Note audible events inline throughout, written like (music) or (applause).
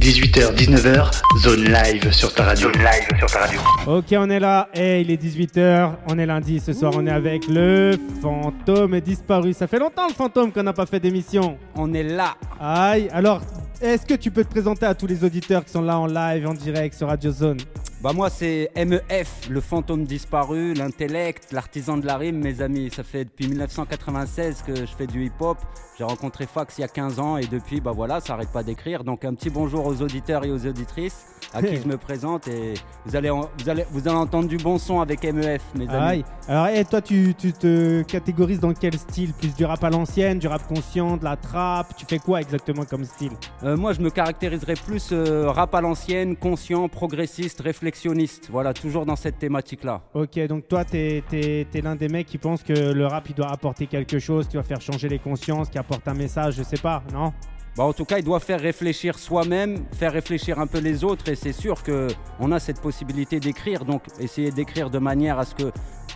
18h, 19h, zone live sur ta radio. Zone live sur ta radio. Ok, on est là. Et il est 18h. On est lundi. Ce soir, on est avec le fantôme disparu. Ça fait longtemps le fantôme qu'on n'a pas fait d'émission. On est là. Aïe. Alors, est-ce que tu peux te présenter à tous les auditeurs qui sont là en live, en direct sur Radio Zone? Bah moi c'est MEF, le fantôme disparu, l'intellect, l'artisan de la rime, mes amis. Ça fait depuis 1996 que je fais du hip-hop. J'ai rencontré Fax il y a 15 ans et depuis, bah voilà, ça arrête pas d'écrire. Donc un petit bonjour aux auditeurs et aux auditrices à qui (laughs) je me présente et vous allez, vous allez, vous allez entendre du bon son avec MEF, mes amis. Aïe. Alors, et toi, tu, tu te catégorises dans quel style? Plus du rap à l'ancienne, du rap conscient, de la trap? Tu fais quoi exactement comme style? Euh, moi, je me caractériserais plus euh, rap à l'ancienne, conscient, progressiste, réflexionniste. Voilà, toujours dans cette thématique-là. Ok, donc toi, t'es es, l'un des mecs qui pense que le rap, il doit apporter quelque chose, qui va faire changer les consciences, qui apporte un message, je sais pas, non? Bah, en tout cas, il doit faire réfléchir soi-même, faire réfléchir un peu les autres, et c'est sûr que on a cette possibilité d'écrire. Donc, essayer d'écrire de manière à ce que,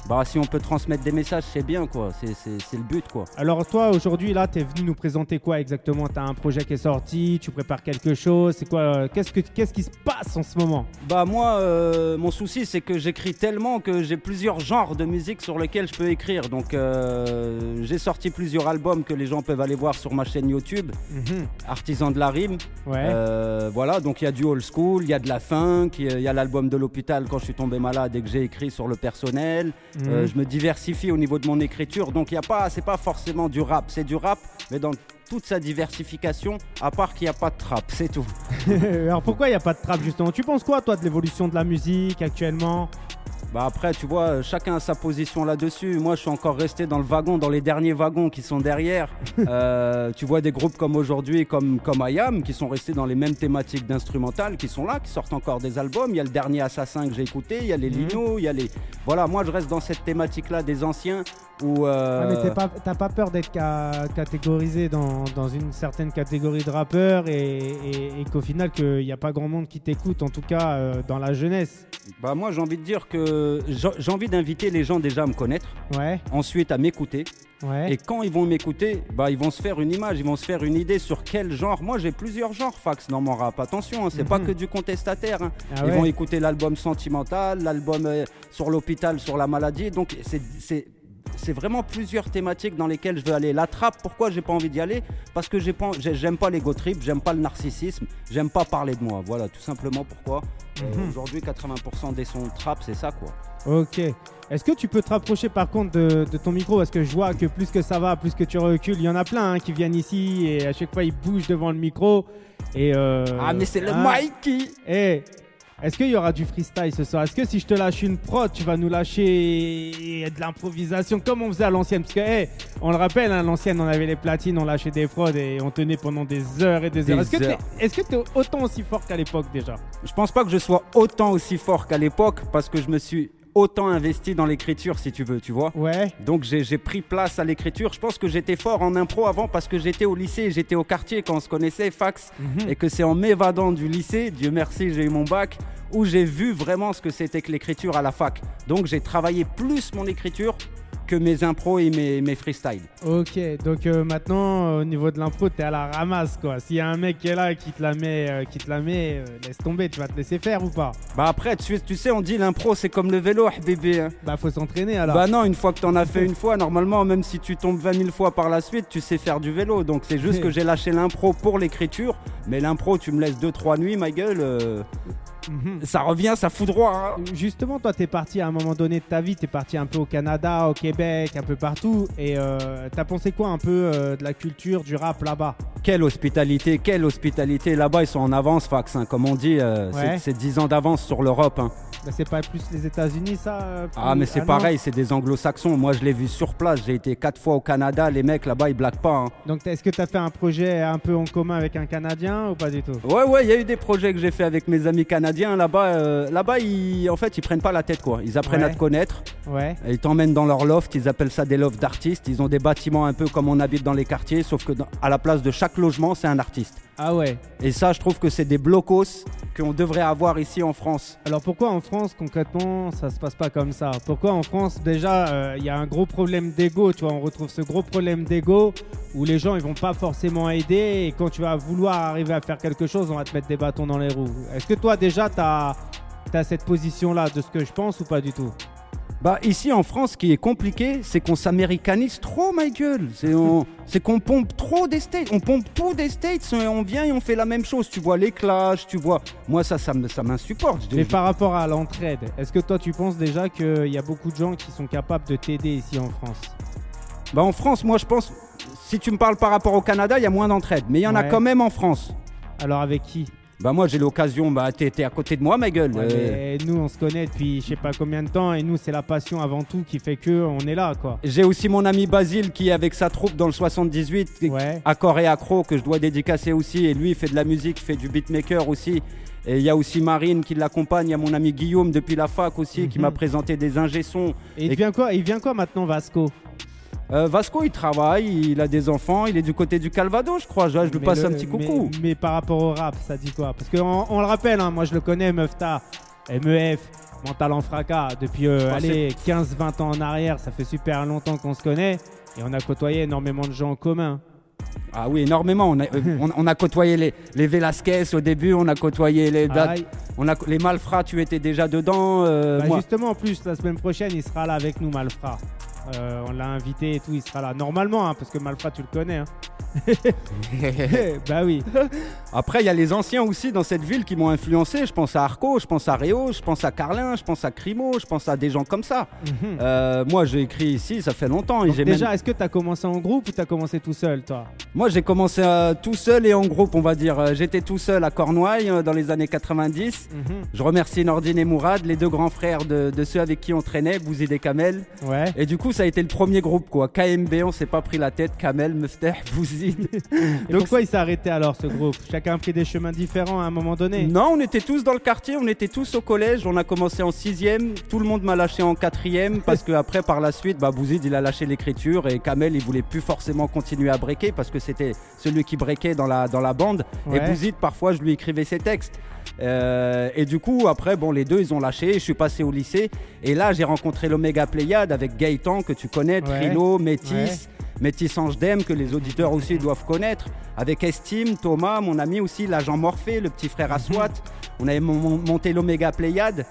bah, si on peut transmettre des messages, c'est bien, quoi. C'est- le but, quoi. Alors toi, aujourd'hui, là, t'es venu nous présenter quoi exactement? T'as un projet qui est sorti, tu prépares quelque chose, c'est quoi euh, Qu'est-ce que qu'est-ce qui se passe en ce moment? Bah moi, euh, mon souci c'est que j'écris tellement que j'ai plusieurs genres de musique sur lesquels je peux écrire. Donc euh, j'ai sorti plusieurs albums que les gens peuvent aller voir sur ma chaîne YouTube, Mhm. Artisan de la rime. Ouais. Voilà, donc il y a du old school, il y a de la funk, il y a l'album de l'hôpital quand je suis tombé malade et que j'ai écrit sur le personnel. Mhm. Euh, je me diversifie au niveau de mon écriture, donc il y a pas, c'est pas forcément du rap, c'est du rap, mais dans toute sa diversification, à part qu'il n'y a pas de trap, c'est tout. (laughs) Alors pourquoi il n'y a pas de trap justement? Tu penses quoi toi de l'évolution de la musique actuellement? Bah après, tu vois, chacun a sa position là-dessus. Moi, je suis encore resté dans le wagon, dans les derniers wagons qui sont derrière. (laughs) Euh, tu vois des groupes comme aujourd'hui, comme, comme IAM, qui sont restés dans les mêmes thématiques d'instrumental, qui sont là, qui sortent encore des albums. Il y a le dernier Assassin que j'ai écouté, il y a les Lino, il y a les... Voilà, moi, je reste dans cette thématique-là des anciens où... euh, Ah, mais pas- t'as pas, peur d'être ca- catégorisé dans, dans une certaine catégorie de rappeurs et, et- et qu'au final qu'il n'y a pas grand monde qui t'écoute, en tout cas euh, dans la jeunesse? Bah moi, j'ai envie de dire que j'ai envie d'inviter les gens déjà à me connaître, Ouais, ensuite à m'écouter. ouais. Et quand ils vont m'écouter, bah, ils vont se faire une image, ils vont se faire une idée sur quel genre. Moi, j'ai plusieurs genres fax dans mon rap. Attention, hein, c'est pas Mhm. que du contestataire. hein. Ah ils ouais. vont écouter l'album sentimental, l'album euh, sur l'hôpital, sur la maladie. Donc, c'est- c'est vraiment plusieurs thématiques dans lesquelles je veux aller. La trappe, pourquoi j'ai pas envie d'y aller? Parce que j'ai pas- j'ai- j'aime pas l'ego trip, j'aime pas le narcissisme, j'aime pas parler de moi. Voilà, tout simplement pourquoi. Euh, Mhm. Aujourd'hui, 80% des sons trap, c'est ça quoi. Ok. Est-ce que tu peux te rapprocher par contre de, de ton micro? Parce que je vois que plus que ça va, plus que tu recules, il y en a plein hein, qui viennent ici et à chaque fois ils bougent devant le micro. Et euh, ah, mais c'est le hein? Mikey Eh, est-ce qu'il y aura du freestyle ce soir? Est-ce que si je te lâche une prod, tu vas nous lâcher de l'improvisation comme on faisait à l'ancienne? Parce que, on le rappelle, hein, l'ancienne, on avait les platines, on lâchait des prods et on tenait pendant des heures et des, Des heures. Est-ce que que t'es autant aussi fort qu'à l'époque déjà? Je pense pas que je sois autant aussi fort qu'à l'époque parce que je me suis autant investi dans l'écriture si tu veux, tu vois. Ouais. Donc j'ai pris place à l'écriture. Je pense que j'étais fort en impro avant parce que j'étais au lycée, j'étais au quartier quand on se connaissait, fax, Mhm. et que c'est en m'évadant du lycée, Dieu merci, j'ai eu mon bac, où j'ai vu vraiment ce que c'était que l'écriture à la fac. Donc j'ai travaillé plus mon écriture que mes impros et mes, mes freestyles. Ok, donc euh, maintenant euh, au niveau de l'impro, t'es à la ramasse quoi. S'il y a un mec qui est là qui te la met, euh, qui te la met, euh, laisse tomber, tu vas te laisser faire ou pas? Bah après, tu, tu sais, on dit l'impro c'est comme le vélo, (laughs) bébé. hein. Bah faut s'entraîner alors. Bah non, une fois que t'en as fait une fois, normalement, même si tu tombes 20 000 fois par la suite, tu sais faire du vélo. Donc c'est juste (laughs) que j'ai lâché l'impro pour l'écriture. Mais l'impro, tu me laisses 2-3 nuits, ma gueule, Mhm. ça revient, ça fout droit. hein. Justement, toi, t'es parti à un moment donné de ta vie, t'es parti un peu au Canada, au Québec, un peu partout. Et euh, t'as pensé quoi un peu euh, de la culture du rap là-bas? Quelle hospitalité, quelle hospitalité. Là-bas, ils sont en avance, Fax. hein. Comme on dit, euh, Ouais. c'est 10 ans d'avance sur l'Europe. hein. C'est pas plus les États-Unis, ça euh, Ah, mais c'est pareil, c'est des anglo-saxons. Moi, je l'ai vu sur place. J'ai été 4 fois au Canada. Les mecs, là-bas, ils blaguent pas. hein. Donc, est-ce que t'as fait un projet un peu en commun avec un Canadien ou pas du tout? Ouais, ouais, il y a eu des projets que j'ai fait avec mes amis canadiens. Là-bas, euh, là-bas, ils, en fait, ils prennent pas la tête, quoi. Ils apprennent Ouais. à te connaître. Ouais. Ils t'emmènent dans leur loft, ils appellent ça des lofts d'artistes. Ils ont des bâtiments un peu comme on habite dans les quartiers, sauf que dans- à la place de chaque logement, c'est un artiste. Ah ouais. Et ça, je trouve que c'est des blocos qu'on devrait avoir ici en France. Alors pourquoi en France concrètement ça se passe pas comme ça? Pourquoi en France déjà euh, il y a un gros problème d'ego, tu vois, on retrouve ce gros problème d'ego où les gens ils vont pas forcément aider et quand tu vas vouloir arriver à faire quelque chose, on va te mettre des bâtons dans les roues. Est-ce que toi déjà tu as, cette position là de ce que je pense ou pas du tout? Bah ici en France, ce qui est compliqué, c'est qu'on s'américanise trop, Michael. C'est qu'on pompe trop des States. On pompe tout des States et on vient et on fait la même chose. Tu vois les clashs, tu vois. Moi, ça, ça m'insupporte. Mais par rapport à l'entraide, est-ce que toi, tu penses déjà qu'il y a beaucoup de gens qui sont capables de t'aider ici en France? Bah en France, moi, je pense. Si tu me parles par rapport au Canada, il y a moins d'entraide. Mais il y en a quand même en France. Alors avec qui? Bah moi j'ai l'occasion, bah t'es à côté de moi ma gueule. Euh. nous on se connaît depuis je sais pas combien de temps et nous c'est la passion avant tout qui fait que on est là quoi. J'ai aussi mon ami Basile qui est avec sa troupe dans le 78, ouais. accord et accro que je dois dédicacer aussi et lui il fait de la musique, il fait du beatmaker aussi. Et il y a aussi Marine qui l'accompagne, il y a mon ami Guillaume depuis la fac aussi qui m'a mhm. présenté des ingé sons. Et il vient quoi Il vient quoi maintenant Vasco? Euh, Vasco, il travaille, il a des enfants, il est du côté du Calvados, je crois. Je, lui passe un petit coucou. Mais, par rapport au rap, ça dit quoi? Parce qu'on on le rappelle, hein, moi je le connais, Meufta, MEF, Mental en fracas, depuis 15-20 euh, ans en arrière, ça fait super longtemps qu'on se connaît et on a côtoyé énormément de gens en commun. Ah oui, énormément. On a, euh, (laughs) on, a côtoyé les, les, Velasquez au début, on a côtoyé les, on a, les Malfrats, tu étais déjà dedans. Bah, justement, en plus, la semaine prochaine, il sera là avec nous, Malfrats. Euh, on l'a invité et tout, il sera là. Normalement, hein, parce que Malfra, tu le connais. Hein. (laughs) bah oui. Après, il y a les anciens aussi dans cette ville qui m'ont influencé. Je pense à Arco, je pense à Réo, je pense à Carlin, je pense à Crimo, je pense à des gens comme ça. Mhm. Euh, moi, j'ai écrit ici, ça fait longtemps. déjà, est-ce que tu as commencé en groupe ou tu as commencé tout seul, toi? Moi, j'ai commencé euh, tout seul et en groupe, on va dire. J'étais tout seul à Cornouailles dans les années 90. Mhm. Je remercie Nordine et Mourad, les deux grands frères de, ceux avec qui on traînait, Bouzid et Kamel. Ouais. Et du coup, ça a été le premier groupe, quoi. KMB, on s'est pas pris la tête. Kamel, Mufteh, (laughs) Bouzid. Donc, pourquoi il s'est arrêté alors, ce groupe? Chacun a pris des chemins différents à un moment donné Non, on était tous dans le quartier, on était tous au collège. On a commencé en sixième. Tout le monde m'a lâché en quatrième parce que après, par la suite, bah, Bouzid, il a lâché l'écriture et Kamel, il voulait plus forcément continuer à breaker parce que c'était celui qui breakait dans la, dans la bande. Et Bouzid, parfois, je lui écrivais ses textes. Euh, et du coup, après, bon, les deux, ils ont lâché. Je suis passé au lycée. Et là, j'ai rencontré l'Omega Pléiade avec Gaëtan, que tu connais, Trilo, Métis. Métis Ange que les auditeurs aussi doivent connaître. Avec Estime, Thomas, mon ami aussi, l'agent Morphée, le petit frère Aswat. On avait monté l'Omega Pléiade.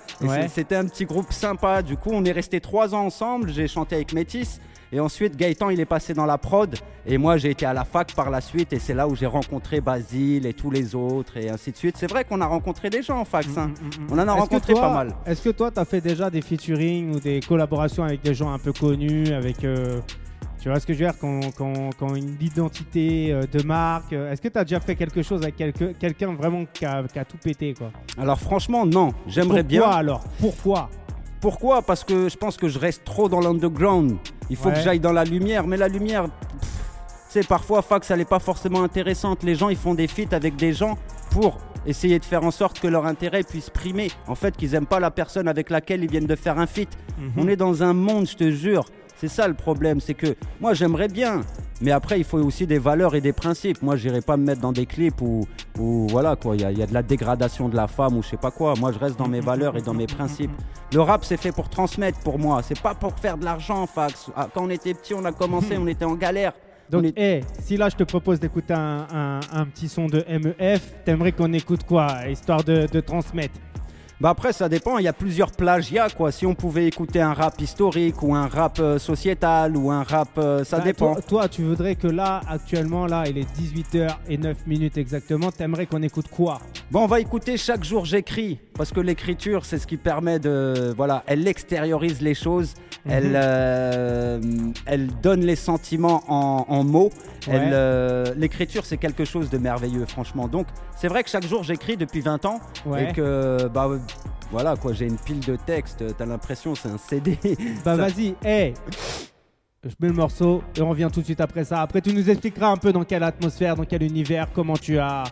C'était un petit groupe sympa. Du coup, on est resté trois ans ensemble. J'ai chanté avec Métis. Et ensuite, Gaëtan, il est passé dans la prod. Et moi, j'ai été à la fac par la suite. Et c'est là où j'ai rencontré Basile et tous les autres. Et ainsi de suite. C'est vrai qu'on a rencontré des gens en fac. Hein. Mm, mm, mm, on en a rencontré pas mal. Est-ce que toi, tu as fait déjà des featuring ou des collaborations avec des gens un peu connus avec, euh, Tu vois ce que je veux dire quand, quand, une identité euh, de marque? Est-ce que tu as déjà fait quelque chose avec quelqu'un vraiment qui a, qui a, tout pété quoi? Alors franchement, non. J'aimerais bien. Pourquoi alors? Pourquoi? Pourquoi? Parce que je pense que je reste trop dans l'underground. Il faut que j'aille dans la lumière. Mais la lumière, c'est parfois, Fax, elle n'est pas forcément intéressante. Les gens, ils font des feats avec des gens pour essayer de faire en sorte que leur intérêt puisse primer. En fait, qu'ils n'aiment pas la personne avec laquelle ils viennent de faire un feat. Mhm. On est dans un monde, je te jure, c'est ça le problème, c'est que moi j'aimerais bien, mais après il faut aussi des valeurs et des principes. Moi j'irai pas me mettre dans des clips où, voilà quoi, il y, a de la dégradation de la femme ou je sais pas quoi. Moi je reste dans mes valeurs et dans mes principes. Le rap c'est fait pour transmettre pour moi, c'est pas pour faire de l'argent, fax. Ah, quand on était petit, on a commencé, on était en galère. (laughs) Donc, si là je te propose d'écouter un, petit son de MEF, t'aimerais qu'on écoute quoi? Histoire de transmettre bah après, ça dépend. Il y a plusieurs plagiats, quoi. Si on pouvait écouter un rap historique ou un rap euh, sociétal ou un rap, euh, ça bah, dépend. Toi, tu voudrais que là, actuellement, là, il est 18h et 9 minutes exactement. T'aimerais qu'on écoute quoi? Bon, on va écouter chaque jour j'écris parce que l'écriture, c'est ce qui permet de, voilà, elle extériorise les choses. Elle, mhm. euh, elle donne les sentiments en, mots. l'écriture, c'est quelque chose de merveilleux, franchement. Donc, c'est vrai que chaque jour j'écris depuis 20 ans et que, bah voilà quoi, j'ai une pile de textes, t'as l'impression c'est un CD. (laughs) Bah vas-y, hé Je mets le morceau et on revient tout de suite après ça. Après tu nous expliqueras un peu dans quelle atmosphère, dans quel univers, comment tu as,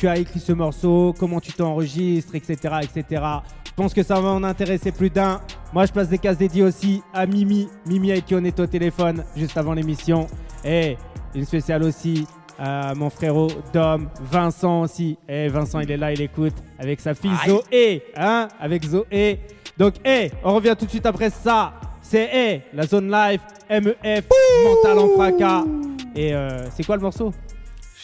tu as écrit ce morceau, comment tu t'enregistres, etc., etc. Je pense que ça va en intéresser plus d'un. Moi je place des cases dédiées aussi à Mimi, Mimi avec qui on est au téléphone juste avant l'émission. Et une spéciale aussi Euh, mon frérot Dom, Vincent aussi. Et Vincent, il est là, il écoute avec sa fille Aïe. Zoé. Hein, avec Zoé. Donc, hey, on revient tout de suite après ça. C'est hey, la zone live, MEF, mental en fracas. Et euh, c'est quoi le morceau?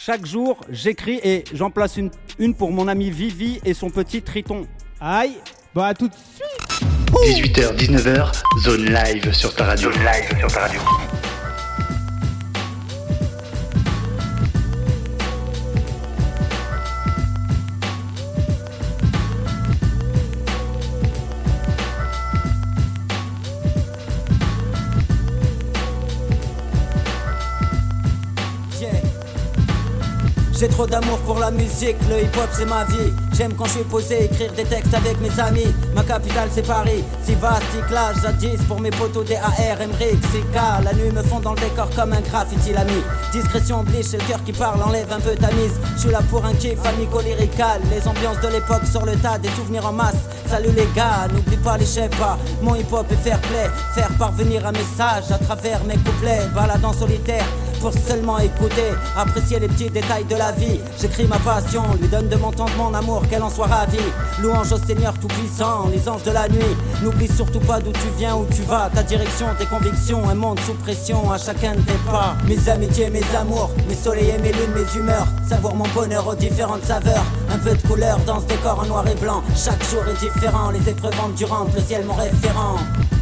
Chaque jour, j'écris et j'en place une, une pour mon ami Vivi et son petit Triton. Aïe, bon à tout de suite. 18h, 19h, zone live sur ta radio. Zone live sur ta radio. J'ai trop d'amour pour la musique, le hip-hop c'est ma vie. J'aime quand je suis posé, écrire des textes avec mes amis. Ma capitale c'est Paris, si vaste, clash, jadis pour mes potos DAR, Emmerich, CK. La nuit me fond dans le décor comme un graffiti l'ami. Discrétion oblige, c'est le cœur qui parle, enlève un peu ta mise. Je suis là pour un kiff amico-lyrical. Les ambiances de l'époque sur le tas, des souvenirs en masse. Salut les gars, n'oublie pas les pas. Mon hip-hop est fair play, faire parvenir un message à travers mes couplets. Balade en solitaire pour seulement écouter, apprécier les petits détails de la vie. J'écris ma passion, lui donne de mon temps, mon amour, qu'elle en soit ravie. Louange au Seigneur Tout-Puissant, les anges de la nuit. N'oublie surtout pas d'où tu viens, où tu vas, ta direction, tes convictions, un monde sous pression à chacun de tes pas. Mes amitiés, mes amours, mes soleils et mes lunes, mes humeurs. Savoure mon bonheur aux différentes saveurs. Un peu de couleur dans ce décor en noir et blanc. Chaque jour est différent, les épreuves endurantes, le ciel mon référent.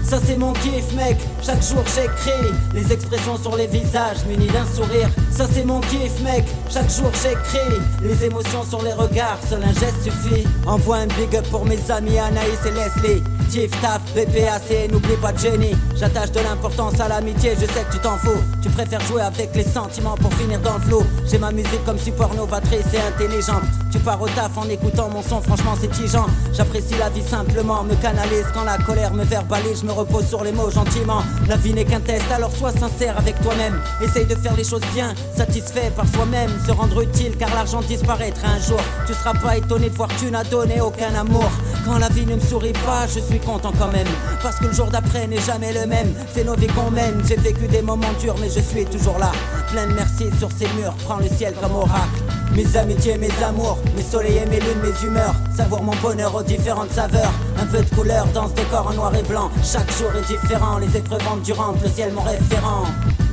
Ça c'est mon kiff mec, chaque jour j'écris Les expressions sur les visages munis d'un sourire. Ça c'est mon kiff mec, chaque jour j'écris Les émotions sur les regards, seul un geste suffit. Envoie un big up pour mes amis Anaïs et Leslie. Tiff, Taf, BPAC, n'oublie pas Jenny. J'attache de l'importance à l'amitié, je sais que tu t'en fous. Tu préfères jouer avec les sentiments pour finir dans le flot J'ai ma musique comme support novatrice et intelligente. Tu pars au taf en écoutant mon son, franchement c'est tigeant. J'apprécie la vie simplement, me canalise quand la colère me verbalise. Je me repose sur les mots gentiment. La vie n'est qu'un test, alors sois sincère avec toi-même. Essaye de faire les choses bien, satisfait par soi-même. Se rendre utile car l'argent disparaîtra un jour. Tu seras pas étonné de voir que tu n'as donné aucun amour. Quand la vie ne me sourit pas, je suis content quand même. Parce que le jour d'après n'est jamais le même. C'est nos vies qu'on mène, j'ai vécu des moments durs mais je suis toujours là. Plein de merci sur ces murs, prends le ciel comme oracle mes amitiés, mes amours, mes soleils et mes lunes, mes humeurs. Savoure mon bonheur aux différentes saveurs. Un peu de couleur dans ce décor en noir et blanc. Chaque jour est différent, les épreuves endurantes, le ciel mon référent.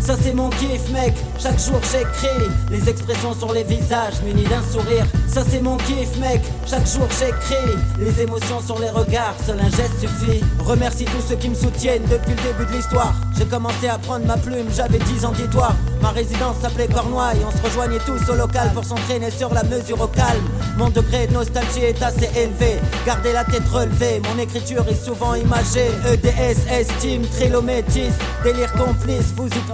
Ça c'est mon kiff mec, chaque jour j'écris Les expressions sur les visages munis d'un sourire. Ça c'est mon kiff mec, chaque jour j'écris Les émotions sur les regards, seul un geste suffit. Remercie tous ceux qui me soutiennent depuis le début de l'histoire. J'ai commencé à prendre ma plume, j'avais 10 ans dis-toi Ma résidence s'appelait Cornouailles, on se rejoignait tous au local pour s'entraîner sur la mesure au calme. Mon degré de nostalgie est assez élevé. Gardez la tête relevée, mon écriture est souvent imagée. EDS, estime, trilométis, délire complice, vous y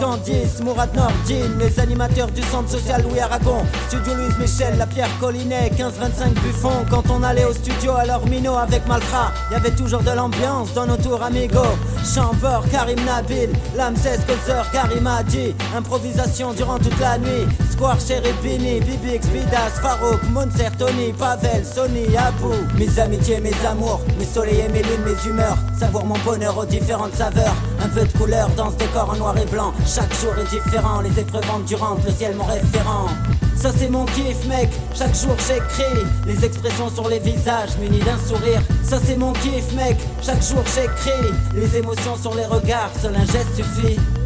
Mourad Nordine, les animateurs du centre social Louis Aragon, Studio Louise Michel, la Pierre Collinet, 15-25 Buffon. Quand on allait au studio, alors Mino avec Maltra, y avait toujours de l'ambiance dans nos tours amigos. Chambord, Karim Nabil, Lamses, Gozer, Karim Adi, improvisation durant toute la nuit. Square, Cherubini, Bibi, Expidas, Farouk, Monser, Tony, Pavel, Sony, Abou. Mes amitiés, mes amours, mes soleils et mes lunes, mes humeurs. Savoure mon bonheur aux différentes saveurs. Un peu de couleur dans ce décor en noir et blanc. Jour est différent, les épreuves endurantes, le ciel mon référent. Ça c'est mon kiff mec, chaque jour j'écris Les expressions sur les visages munis d'un sourire. Ça c'est mon kiff mec, chaque jour j'écris Les émotions sur les regards, seul un geste suffit –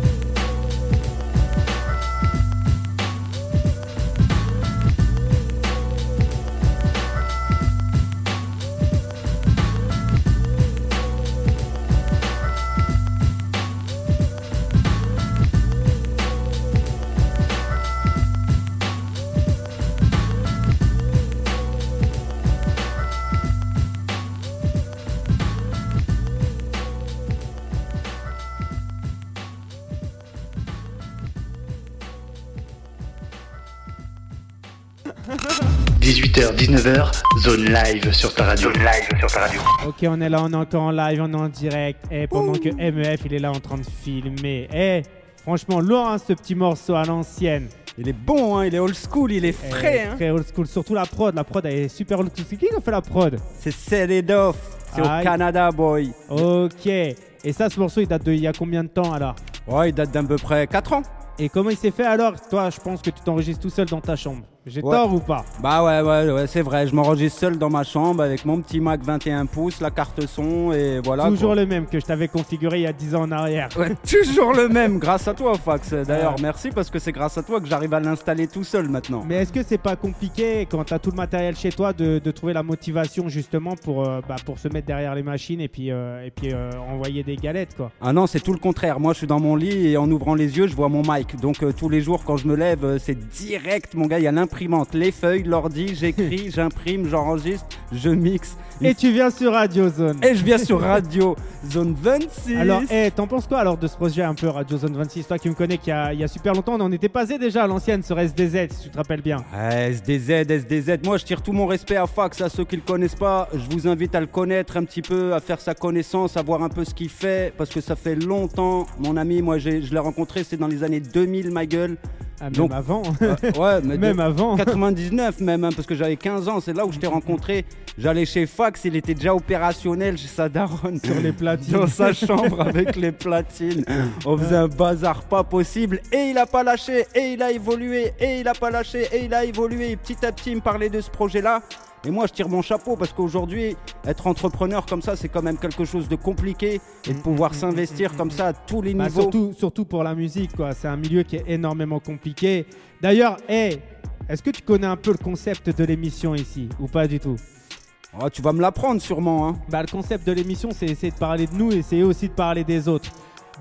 19h, zone live sur ta radio. Zone live sur ta radio. Ok, on est là, on est encore en live, on est en direct. Et pendant que MEF, il est là en train de filmer. Eh, franchement, lourd hein, ce petit morceau à l'ancienne. Il est bon, hein, il est old school, il est Eh, frais. hein. Très old school. Surtout la prod. La prod, elle est super old school. C'est qui qui a fait la prod? C'est Set It Off, c'est au. Canada, boy. Ok. Et ça, ce morceau, il date de il y a combien de temps alors? Ouais, il date d'à peu près 4 ans. Et comment il s'est fait alors? Toi, je pense que tu t'enregistres tout seul dans ta chambre. J'ai Ouais. tort ou pas? Bah ouais, ouais, ouais, c'est vrai. Je m'enregistre seul dans ma chambre avec mon petit Mac 21 pouces, la carte son et voilà. Toujours quoi. le même que je t'avais configuré il y a 10 ans en arrière. Ouais, (laughs) toujours le même, grâce à toi, Fax. D'ailleurs, merci parce que c'est grâce à toi que j'arrive à l'installer tout seul maintenant. Mais est-ce que c'est pas compliqué quand tu as tout le matériel chez toi de, de trouver la motivation justement pour, euh, bah, pour se mettre derrière les machines et puis, euh, et puis euh, envoyer des galettes quoi? Ah non, c'est tout le contraire. Moi, je suis dans mon lit et en ouvrant les yeux, je vois mon mic. Donc, tous les jours, quand je me lève, c'est direct, mon gars. Il y a les feuilles, l'ordi, j'écris, j'imprime, j'enregistre, je mixe. Et tu viens sur Radio Zone. Et je viens sur Radio Zone 26. Alors, eh, t'en penses quoi alors de ce projet un peu Radio Zone 26 Toi qui me connais qu'il y a, il y a super longtemps, on en était passé déjà à l'ancienne sur SDZ, si tu te rappelles bien. Ouais, SDZ, SDZ. Moi, je tire tout mon respect à Fax, à ceux qui le connaissent pas. Je vous invite à le connaître un petit peu, à faire sa connaissance, à voir un peu ce qu'il fait, parce que ça fait longtemps. Mon ami, moi, j'ai- je l'ai rencontré, c'est dans les années 2000, ma gueule. Ah, même Donc- avant. Euh, ouais, (laughs) mais même de- avant. 99 même, hein, parce que j'avais 15 ans, c'est là où je t'ai rencontré. J'allais chez Fax, il était déjà opérationnel chez sa daronne. Sur les platines. Dans sa chambre (laughs) avec les platines. On faisait un bazar pas possible. Et il a pas lâché, et il a évolué, et il a pas lâché, et il a évolué. Et petit à petit, il me parlait de ce projet-là. Et moi, je tire mon chapeau parce qu'aujourd'hui, être entrepreneur comme ça, c'est quand même quelque chose de compliqué. Et de pouvoir s'investir comme ça à tous les Bah, niveaux. surtout, surtout pour la musique, quoi. C'est un milieu qui est énormément compliqué. D'ailleurs, hey, est-ce que tu connais un peu le concept de l'émission ici ou pas du tout? Oh, tu vas me l'apprendre sûrement. Hein. Bah, le concept de l'émission, c'est essayer de parler de nous et essayer aussi de parler des autres.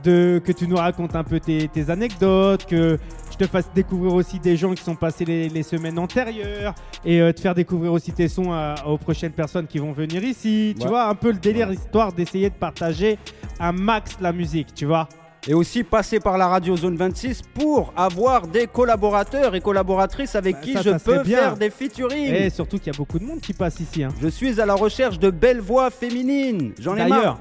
De, que tu nous racontes un peu tes, tes anecdotes, que je te fasse découvrir aussi des gens qui sont passés les, les semaines antérieures et euh, te faire découvrir aussi tes sons à- aux prochaines personnes qui vont venir ici. Tu Ouais. vois, un peu le délire, histoire d'essayer de partager un max la musique, tu vois. Et aussi passer par la radio Zone 26 pour avoir des collaborateurs et collaboratrices avec Bah, qui ça, je ça peux faire des featuring. Et surtout qu'il y a beaucoup de monde qui passe ici. hein. Je suis à la recherche de belles voix féminines. J'en ai marre.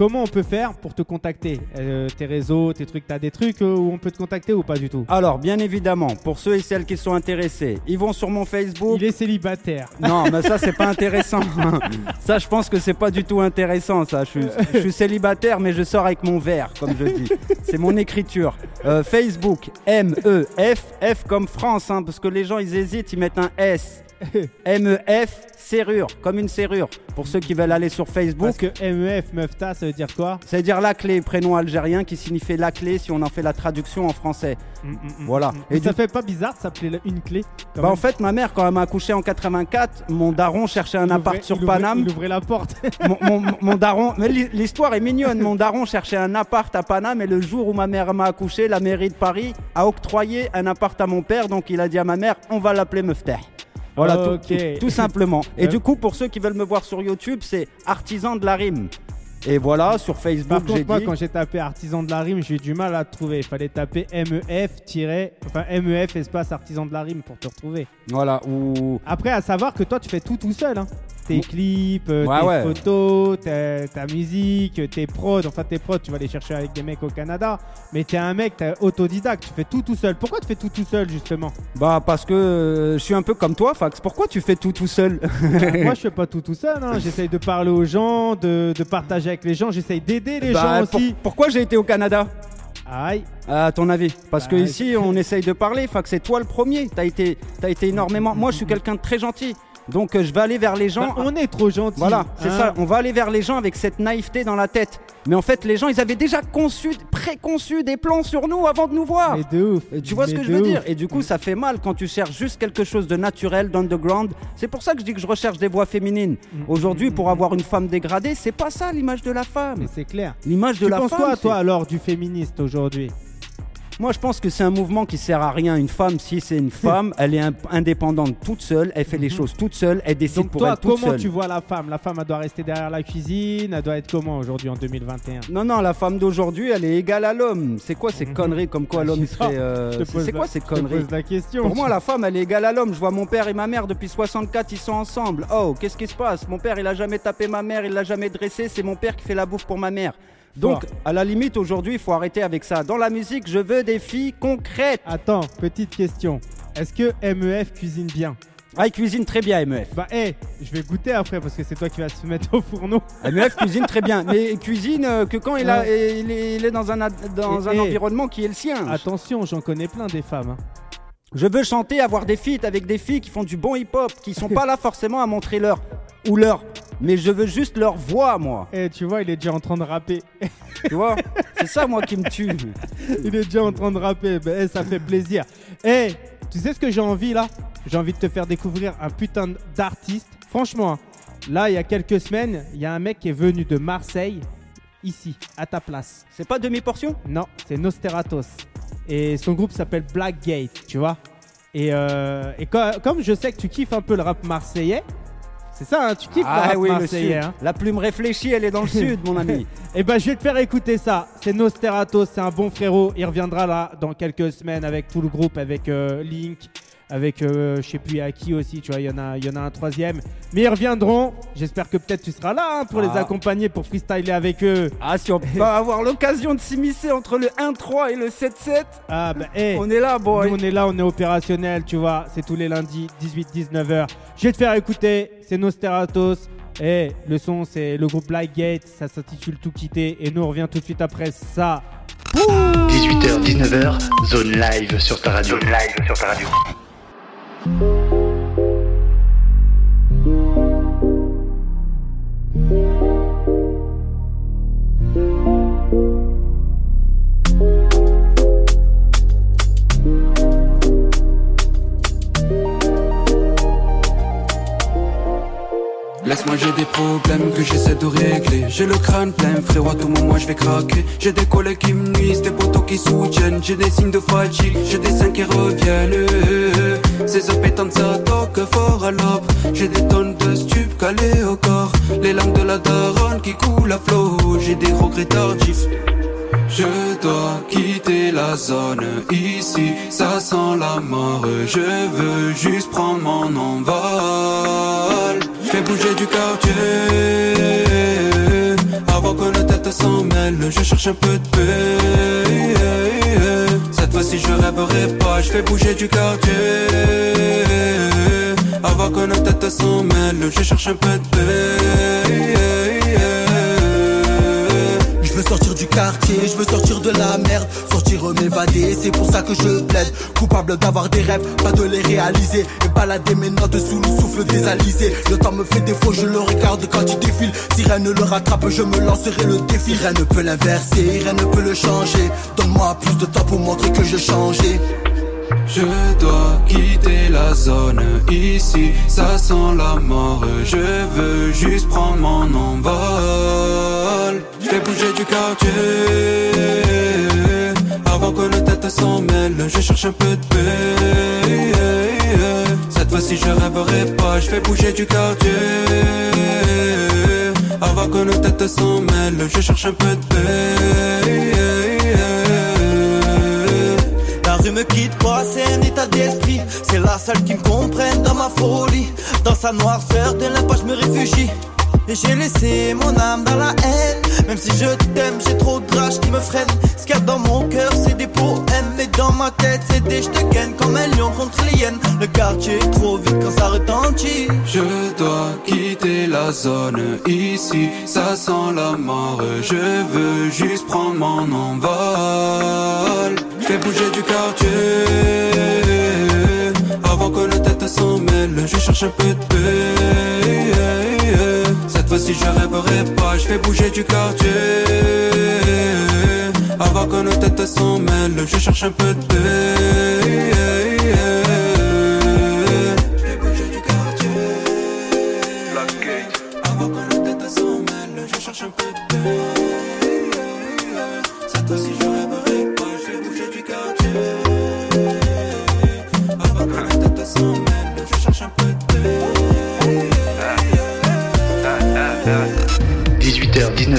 Comment on peut faire pour te contacter Euh, Tes réseaux, tes trucs, t'as des trucs euh, où on peut te contacter ou pas du tout Alors, bien évidemment, pour ceux et celles qui sont intéressés, ils vont sur mon Facebook. Il est célibataire. Non, mais ça, c'est pas (laughs) intéressant. ça, je pense que c'est pas du tout intéressant, ça. Je suis, je suis célibataire, mais je sors avec mon verre, comme je dis. C'est mon écriture. Euh, Facebook, M-E-F, F comme France, hein, parce que les gens, ils hésitent, ils mettent un S. (laughs) M-E-F, serrure, comme une serrure. Pour ceux qui veulent aller sur Facebook. Parce que MEF, Meufta, ça veut dire quoi? Ça veut dire la clé, prénom algérien qui signifie la clé si on en fait la traduction en français. Mm, mm, mm, Voilà. mm. Et ça du- fait pas bizarre de s'appeler le- une clé Bah en fait, ma mère, quand elle m'a accouché en 84, mon daron cherchait un Il appart ouvrait- sur il ouvrait- Paname. Il ouvrait la porte. (laughs) mon, mon- mon daron, mais l'hi- l'histoire est mignonne. Mon daron cherchait un appart à Paname et le jour où ma mère m'a accouché, la mairie de Paris a octroyé un appart à mon père. Donc il a dit à ma mère, on va l'appeler Meufter. Voilà, tout- Ok. tout, tout simplement. (laughs) Et du coup, pour ceux qui veulent me voir sur YouTube, c'est artisan de la rime. Et voilà, sur Par Facebook, j'ai contre, moi, dit. quand j'ai tapé artisan de la rime, j'ai eu du mal à te trouver. Il fallait taper MEF, enfin MEF espace artisan de la rime pour te retrouver. Voilà, ou. Après, à savoir que toi, tu fais tout tout seul. hein. Tes clips, euh, Ouais, tes ouais. photos, ta, ta musique, tes prods. Enfin, tes prods, tu vas les chercher avec des mecs au Canada. Mais t'es un mec, t'es autodidacte. Tu fais tout tout seul. Pourquoi tu fais tout tout seul, justement? Bah, parce que euh, je suis un peu comme toi, Fax. Pourquoi tu fais tout tout seul? Moi, je fais pas tout tout seul. hein. J'essaye de parler aux gens, de, de partager avec les gens. J'essaye d'aider les Bah, gens pour- aussi. Pourquoi j'ai été au Canada Aïe. À ton avis Parce que Bah, ici, on essaye de parler. Fax, c'est toi le premier. T'as été, t'as été énormément. Moi, je suis quelqu'un de très gentil. Donc, euh, je vais aller vers les gens. Bah, on est trop gentils. Voilà, c'est hein. ça. On va aller vers les gens avec cette naïveté dans la tête. Mais en fait, les gens, ils avaient déjà conçu, préconçu des plans sur nous avant de nous voir. Mais de ouf. Tu vois ce que je veux dire? Et du coup, ça fait mal quand tu cherches juste quelque chose de naturel, d'underground. C'est pour ça que je dis que je recherche des voix féminines. Mm, Aujourd'hui, pour avoir une femme dégradée, c'est pas ça l'image de la femme. Mais c'est clair. L'image de Tu la penses femme. quoi, toi, alors, du féministe aujourd'hui? Moi, je pense que c'est un mouvement qui sert à rien. Une femme, si c'est une femme, (laughs) elle est indépendante toute seule, elle fait les choses toute seule, elle décide Mhm. Donc, pour toi, elle toute comment seule. tu vois la femme? La femme, elle doit rester derrière la cuisine. Elle doit être comment aujourd'hui en 2021 Non, non, la femme d'aujourd'hui, elle est égale à l'homme. C'est quoi ces conneries comme quoi l'homme serait. euh, c'est- quoi ces je te conneries? pose la question. Pour moi, la femme, elle est égale à l'homme. Je vois mon père et ma mère depuis 64, ils sont ensemble. Oh, qu'est-ce qui se passe? Mon père, il a jamais tapé ma mère, il l'a jamais dressé. C'est mon père qui fait la bouffe pour ma mère. Donc, Fort. à la limite, aujourd'hui, il faut arrêter avec ça. Dans la musique, je veux des filles concrètes. Attends, petite question. Est-ce que MEF cuisine bien? Ah, il cuisine très bien, MEF. Bah, hé, je vais goûter après parce que c'est toi qui vas se mettre au fourneau. (laughs) MEF cuisine très bien, mais il cuisine euh, que quand il, a, il, est, il est dans un, ad- dans Et- un et- environnement qui est le sien. Attention, j'en connais plein des femmes. hein. Je veux chanter, avoir des feats avec des filles qui font du bon hip-hop, qui sont pas là (laughs) forcément à montrer leur ou leur, mais je veux juste leur voix, moi. Eh, tu vois, il est déjà en train de rapper. (laughs) Tu vois C'est ça, moi, qui me tue. (laughs) Il est déjà en train de rapper. Ben, eh, ça fait plaisir. Eh, tu sais ce que j'ai envie là? J'ai envie de te faire découvrir un putain d'artiste. Franchement, hein, là, il y a quelques semaines, il y a un mec qui est venu de Marseille, ici, à ta place. C'est pas demi-portion? Non, c'est Nosteratos. Et son groupe s'appelle Blackgate, tu vois. Et, euh, et co- comme je sais que tu kiffes un peu le rap marseillais, c'est ça, hein, tu kiffes le Ah rap oui, marseillais. hein. La plume réfléchie, elle est dans le (laughs) sud, mon ami. Eh ben, je vais te faire écouter ça. C'est Nosteratos, c'est un bon frérot. Il reviendra là dans quelques semaines avec tout le groupe, avec euh, Link, avec euh, je sais plus à qui aussi. Tu vois, il y en a, il y en a un troisième. Mais ils reviendront. J'espère que peut-être tu seras là hein, pour les Ah. accompagner, pour freestyler avec eux. Ah, si on (laughs) peut avoir l'occasion de s'immiscer entre le 1-3 et le 7-7, Ah ben, eh. on est là, Nous, boy. on est là, on est opérationnel, tu vois. C'est tous les lundis, 18-19h. Je vais te faire écouter, c'est Nosteratos. Et le son, c'est le groupe Blackgate. Ça s'intitule Tout quitter. Et nous, on revient tout de suite après ça. 18h, 19h, zone live sur ta radio. Zone live sur ta radio. Thank you. Crâne plein frérot tout moment je vais craquer. J'ai des collègues qui me nuisent, des potos qui soutiennent. J'ai des signes de fatigue, j'ai des seins qui reviennent. Ces heures ça toque fort à l'aube. J'ai des tonnes de stupes calées au corps. Les larmes de la daronne qui coulent à flot. J'ai des regrets tardifs. Je dois quitter la zone ici, ça sent la mort. Je veux juste prendre mon envol. Fais bouger du quartier s'en mêlent. Je cherche un peu de paix. Cette fois-ci, je rêverai pas. Je fais bouger du quartier avant que nos têtes s'en mêlent. Je cherche un peu de paix. Je veux sortir du quartier, je veux sortir de la merde, sortir m'évader, c'est pour ça que je plaide. Coupable d'avoir des rêves, pas de les réaliser, et balader mes notes sous le souffle des alizés. Le temps me fait défaut, je le regarde quand il défile. Si rien ne le rattrape, je me lancerai le défi. Rien ne peut l'inverser, rien ne peut le changer. Donne-moi plus de temps pour montrer que je changeais. Je dois quitter la zone ici, ça sent la mort. Je veux juste prendre mon envol. Je fais bouger du quartier avant que nos têtes s'en mêlent. Je cherche un peu de paix. Cette fois-ci, je rêverai pas. Je fais bouger du quartier avant que nos têtes s'en mêlent. Je cherche un peu de paix. Me quitte pas, c'est un état d'esprit. C'est la seule qui me comprenne dans ma folie. Dans sa noirceur, de l'impasse, je me réfugie. Et j'ai laissé mon âme dans la haine. Même si je t'aime, j'ai trop de rage qui me freine. Ce qu'il y a dans mon cœur, c'est des poèmes. Mais dans ma tête, c'est des je comme un lion contre l'hyène. Le quartier est trop vite quand ça retentit. Je dois quitter la zone ici, ça sent la mort. Je veux juste prendre mon envol. Je fais bouger du quartier avant que nos têtes s'en mêlent. Je cherche un peu de paix. Cette fois-ci, je rêverai pas. Je fais bouger du quartier avant que nos têtes s'en mêlent. Je cherche un peu de paix.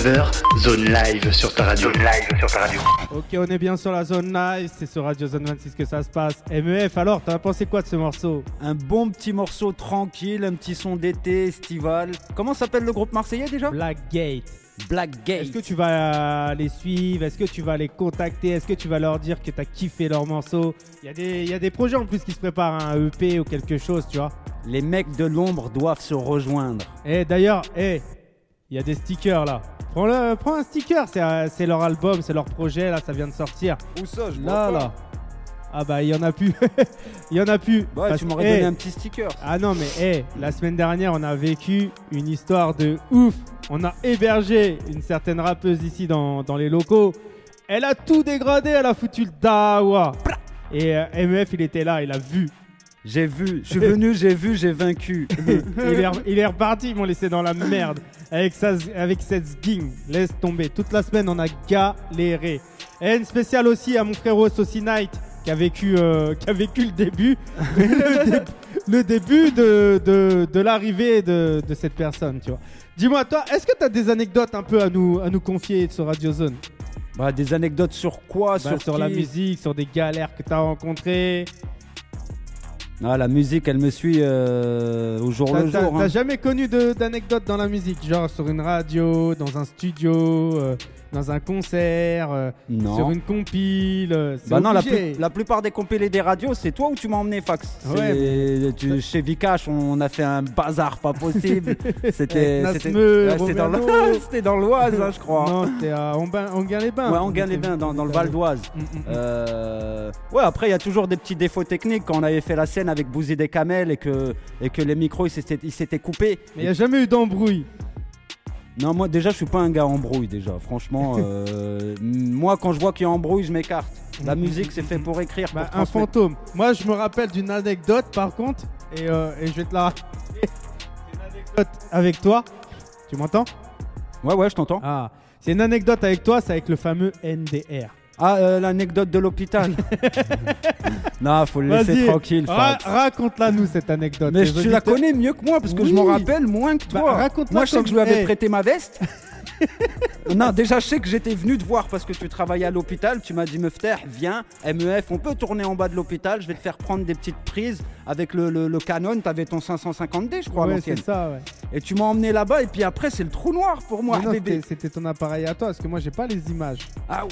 19h, zone live sur ta radio. Zone live sur ta radio. Ok, on est bien sur la zone live, c'est sur Radio Zone 26 que ça se passe. MEF, alors, t'as pensé quoi de ce morceau? Un bon petit morceau tranquille, un petit son d'été, estival. Comment s'appelle le groupe marseillais déjà? Blackgate. Blackgate. Est-ce que tu vas les suivre? Est-ce que tu vas les contacter? Est-ce que tu vas leur dire que t'as kiffé leur morceau? Il y, a des- il y a des projets en plus qui se préparent, un EP ou quelque chose, tu vois. Les mecs de l'ombre doivent se rejoindre. Et d'ailleurs, eh, il y a des stickers là. Prends, le, prends un sticker, c'est euh, c'est leur album, c'est leur projet, là, ça vient de sortir. Où ça je Là, là. Ah bah, il y en a plus. (laughs) Il y en a plus. Ouais, Parce tu m'aurais donné un petit sticker. Ah non, mais eh, la semaine dernière, on a vécu une histoire de ouf. On a hébergé une certaine rappeuse ici dans, dans les locaux. Elle a tout dégradé, elle a foutu le dawa. Et euh, MEF, il était là, il a vu. J'ai vu, je suis venu, j'ai vu, j'ai vaincu. (laughs) il, est, il est reparti, ils m'ont laissé dans la merde. Avec, sa, avec cette sging, laisse tomber. Toute la semaine, on a galéré. Et une spéciale aussi à mon frérot Saucy Night, qui a vécu, euh, qui a vécu le début, (laughs) le, dé- le début de, de, de l'arrivée de, de cette personne, tu vois. Dis-moi, toi, est-ce que tu as des anecdotes un peu à nous, à nous confier sur Radio Zone? Bah, des anecdotes sur quoi? Bah, Sur, la qui? musique, sur des galères que tu as rencontrées Ah, la musique, elle me suit euh, au jour T'as le t'as- jour. t'as hein. jamais connu d'anecdotes dans la musique, genre sur une radio, dans un studio, euh, dans un concert, euh, Non. sur une compile. euh, Bah non, la, obligé. plus- la plupart des compilés des radios, c'est toi ou tu m'as emmené fax Ouais, tu- Chez Vikash, on a fait un bazar pas possible. (laughs) C'était ouais, (laughs) dans l'Oise, hein, je crois. Non, c'était à Anguin-les-Bains. Ouais, en les bains dans, dans le Val d'Oise. Mm, mm, mm. Euh, Ouais, après, il y a toujours des petits défauts techniques. Quand on avait fait la scène avec Bouzy des Camels et que, et que les micros ils s'étaient ils s'étaient coupés. Mais il n'y a jamais eu d'embrouille. Non, moi déjà, je suis pas un gars embrouille déjà. Franchement, euh, (laughs) moi, quand je vois qu'il y a embrouille, je m'écarte. La musique, c'est fait pour écrire. Bah, pour un fantôme. Moi, je me rappelle d'une anecdote, par contre, et, euh, et je vais te la raconter. C'est une anecdote avec toi. Tu m'entends? Ouais, ouais, je t'entends. Ah, c'est une anecdote avec toi, c'est avec le fameux NDR. Ah, euh, l'anecdote de l'hôpital. (laughs) non, faut le laisser Vas-y, tranquille. ra- raconte-la nous cette anecdote. Mais Les tu la auditeurs- connais mieux que moi parce que je m'en Oui. rappelle moins que Bah, toi. raconte-la moi, je sais que je lui avais Eh. prêté ma veste. (laughs) non, déjà, je sais que j'étais venu te voir parce que tu travaillais à l'hôpital. Tu m'as dit, Meufter, viens, MEF, on peut tourner en bas de l'hôpital. Je vais te faire prendre des petites prises avec le, le, le Canon. T'avais ton 550D, je crois, à Ouais, l'ancienne. c'est ça, ouais. Et tu m'as emmené là-bas. Et puis après, c'est le trou noir pour moi, Mais non, bébé. c'était- c'était ton appareil à toi, parce que moi, j'ai pas les images. Ah,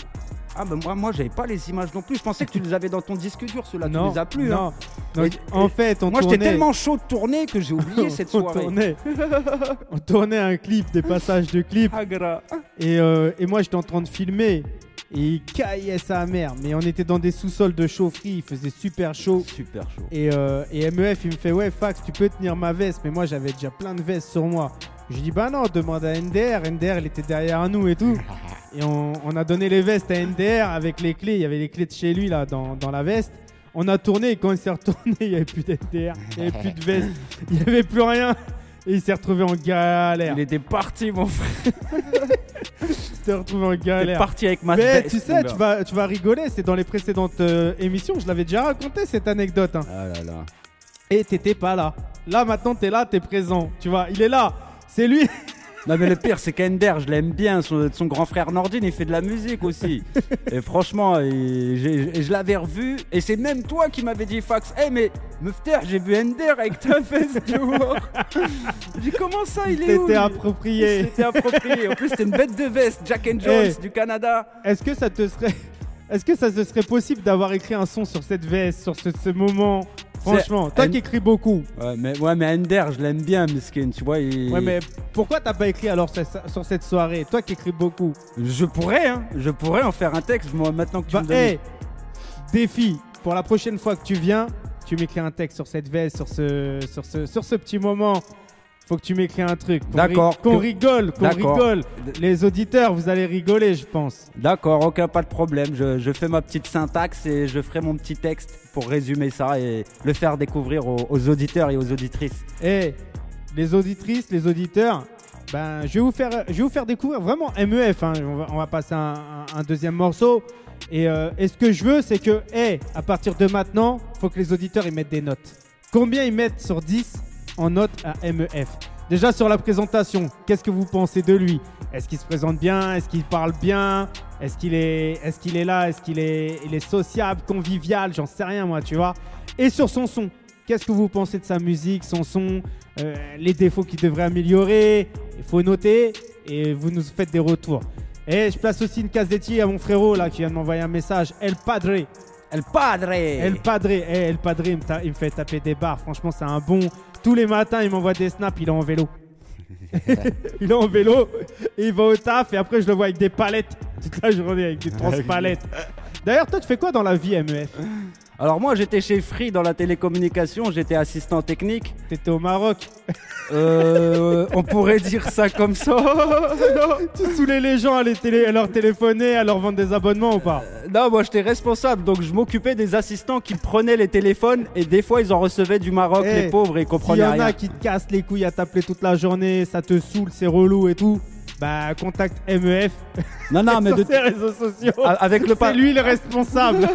ah bah moi, moi j'avais pas les images non plus. Je pensais que tu les avais dans ton disque dur. Tu non, les as plus. hein. non. Donc, Et- en et- fait, on Moi, j'étais tellement chaud de tourner que j'ai oublié (laughs) cette on soirée. tournait, (laughs) on tournait un clip, des passages de clip, Agra. et, euh, et moi j'étais en train de filmer, et il caillait sa mère, mais on était dans des sous-sols de chaufferie, il faisait super chaud, Super chaud. et, euh, et MEF il me fait ouais Fax tu peux tenir ma veste, mais moi j'avais déjà plein de vestes sur moi. Je dis bah non, demande à NDR, NDR il était derrière nous et tout, (laughs) et on, on a donné les vestes à NDR avec les clés, il y avait les clés de chez lui là dans, dans la veste. On a tourné et quand il s'est retourné, (laughs) il n'y avait plus d'NDR, il n'y avait plus de veste, il n'y avait plus rien. Et il s'est retrouvé en galère. Il était parti, mon frère. (laughs) Il s'est retrouvé en Il est galère. parti avec ma Mais veste, tu sais, tu vas, tu vas rigoler, c'est dans les précédentes euh, émissions, je l'avais déjà raconté cette anecdote. hein. Ah là là. Et t'étais pas là. Là maintenant t'es là, t'es présent. Tu vois, il est là. C'est lui. (laughs) Non mais le pire c'est qu'Ender, je l'aime bien, son, son grand frère Nordine, il fait de la musique aussi. (laughs) et franchement, je l'avais revu, et c'est même toi qui m'avais dit fax, hey mais Meufter, j'ai vu Ender avec ta (laughs) veste dehors. J'ai dit comment ça, il est où lui? approprié. C'était approprié. En plus c'était une bête de veste, Jack and Jones Eh. du Canada. Est-ce que ça te serait. Est-ce que ça te serait possible d'avoir écrit un son sur cette veste, sur ce, ce moment? Franchement, toi qui écris beaucoup. Ouais mais, ouais, mais Ender, je l'aime bien, Miskin, tu vois. il- Ouais, mais pourquoi t'as pas écrit alors sur sur cette soirée? Toi qui écris beaucoup. Je pourrais, hein, je pourrais en faire un texte, moi, maintenant que tu Bah, me donnes- hey, défi, pour la prochaine fois que tu viens, tu m'écris un texte sur cette veste, sur ce, sur ce, sur ce petit moment. Faut que tu m'écris un truc. Qu'on D'accord. ri- Qu'on rigole, qu'on D'accord. rigole. Les auditeurs, vous allez rigoler, je pense. D'accord, aucun pas de problème. Je, je fais ma petite syntaxe et je ferai mon petit texte pour résumer ça et le faire découvrir aux, aux auditeurs et aux auditrices. Et les auditrices, les auditeurs, ben, je vais vous faire, je vais vous faire découvrir vraiment MEF. hein. On, va, on va passer un, un- un deuxième morceau. Et, euh, et ce que je veux, c'est que, hey, à partir de maintenant, faut que les auditeurs ils mettent des notes. Combien ils mettent sur 10 en notes à MEF Déjà sur la présentation, qu'est-ce que vous pensez de lui? Est-ce qu'il se présente bien? Est-ce qu'il parle bien? Est-ce qu'il est, est, qu'il est là? Est-ce qu'il est, il est sociable, convivial? J'en sais rien moi, tu vois. Et sur son son, qu'est-ce que vous pensez de sa musique, son son, euh, les défauts qu'il devrait améliorer? Il faut noter et vous nous faites des retours. Et je place aussi une case d'étier à mon frérot là qui vient de m'envoyer un message. El Padre. El Padre El Padre. Eh, El Padre, il me fait taper des barres. Franchement, c'est un bon. Tous les matins, il m'envoie des snaps. Il est en vélo. il est en vélo. Et il va au taf. Et après, je le vois avec des palettes. Toute la journée avec des transpalettes. D'ailleurs, toi, tu fais quoi dans la vie, MEF Alors moi j'étais chez Free dans la télécommunication, j'étais assistant technique. T'étais au Maroc. Euh, on pourrait dire ça comme ça. (laughs) Tu saoulais les gens à, les télé- à leur téléphoner, à leur vendre des abonnements ou pas? Non, moi j'étais responsable, donc je m'occupais des assistants qui prenaient les téléphones et des fois ils en recevaient du Maroc, Eh, les pauvres, et ils S'il y comprenaient en rien. a qui te cassent les couilles à t'appeler toute la journée, ça te saoule, c'est relou et tout, bah contacte MEF Non, non, (laughs) mais sur de- ses réseaux sociaux. avec le, pa- C'est lui le responsable.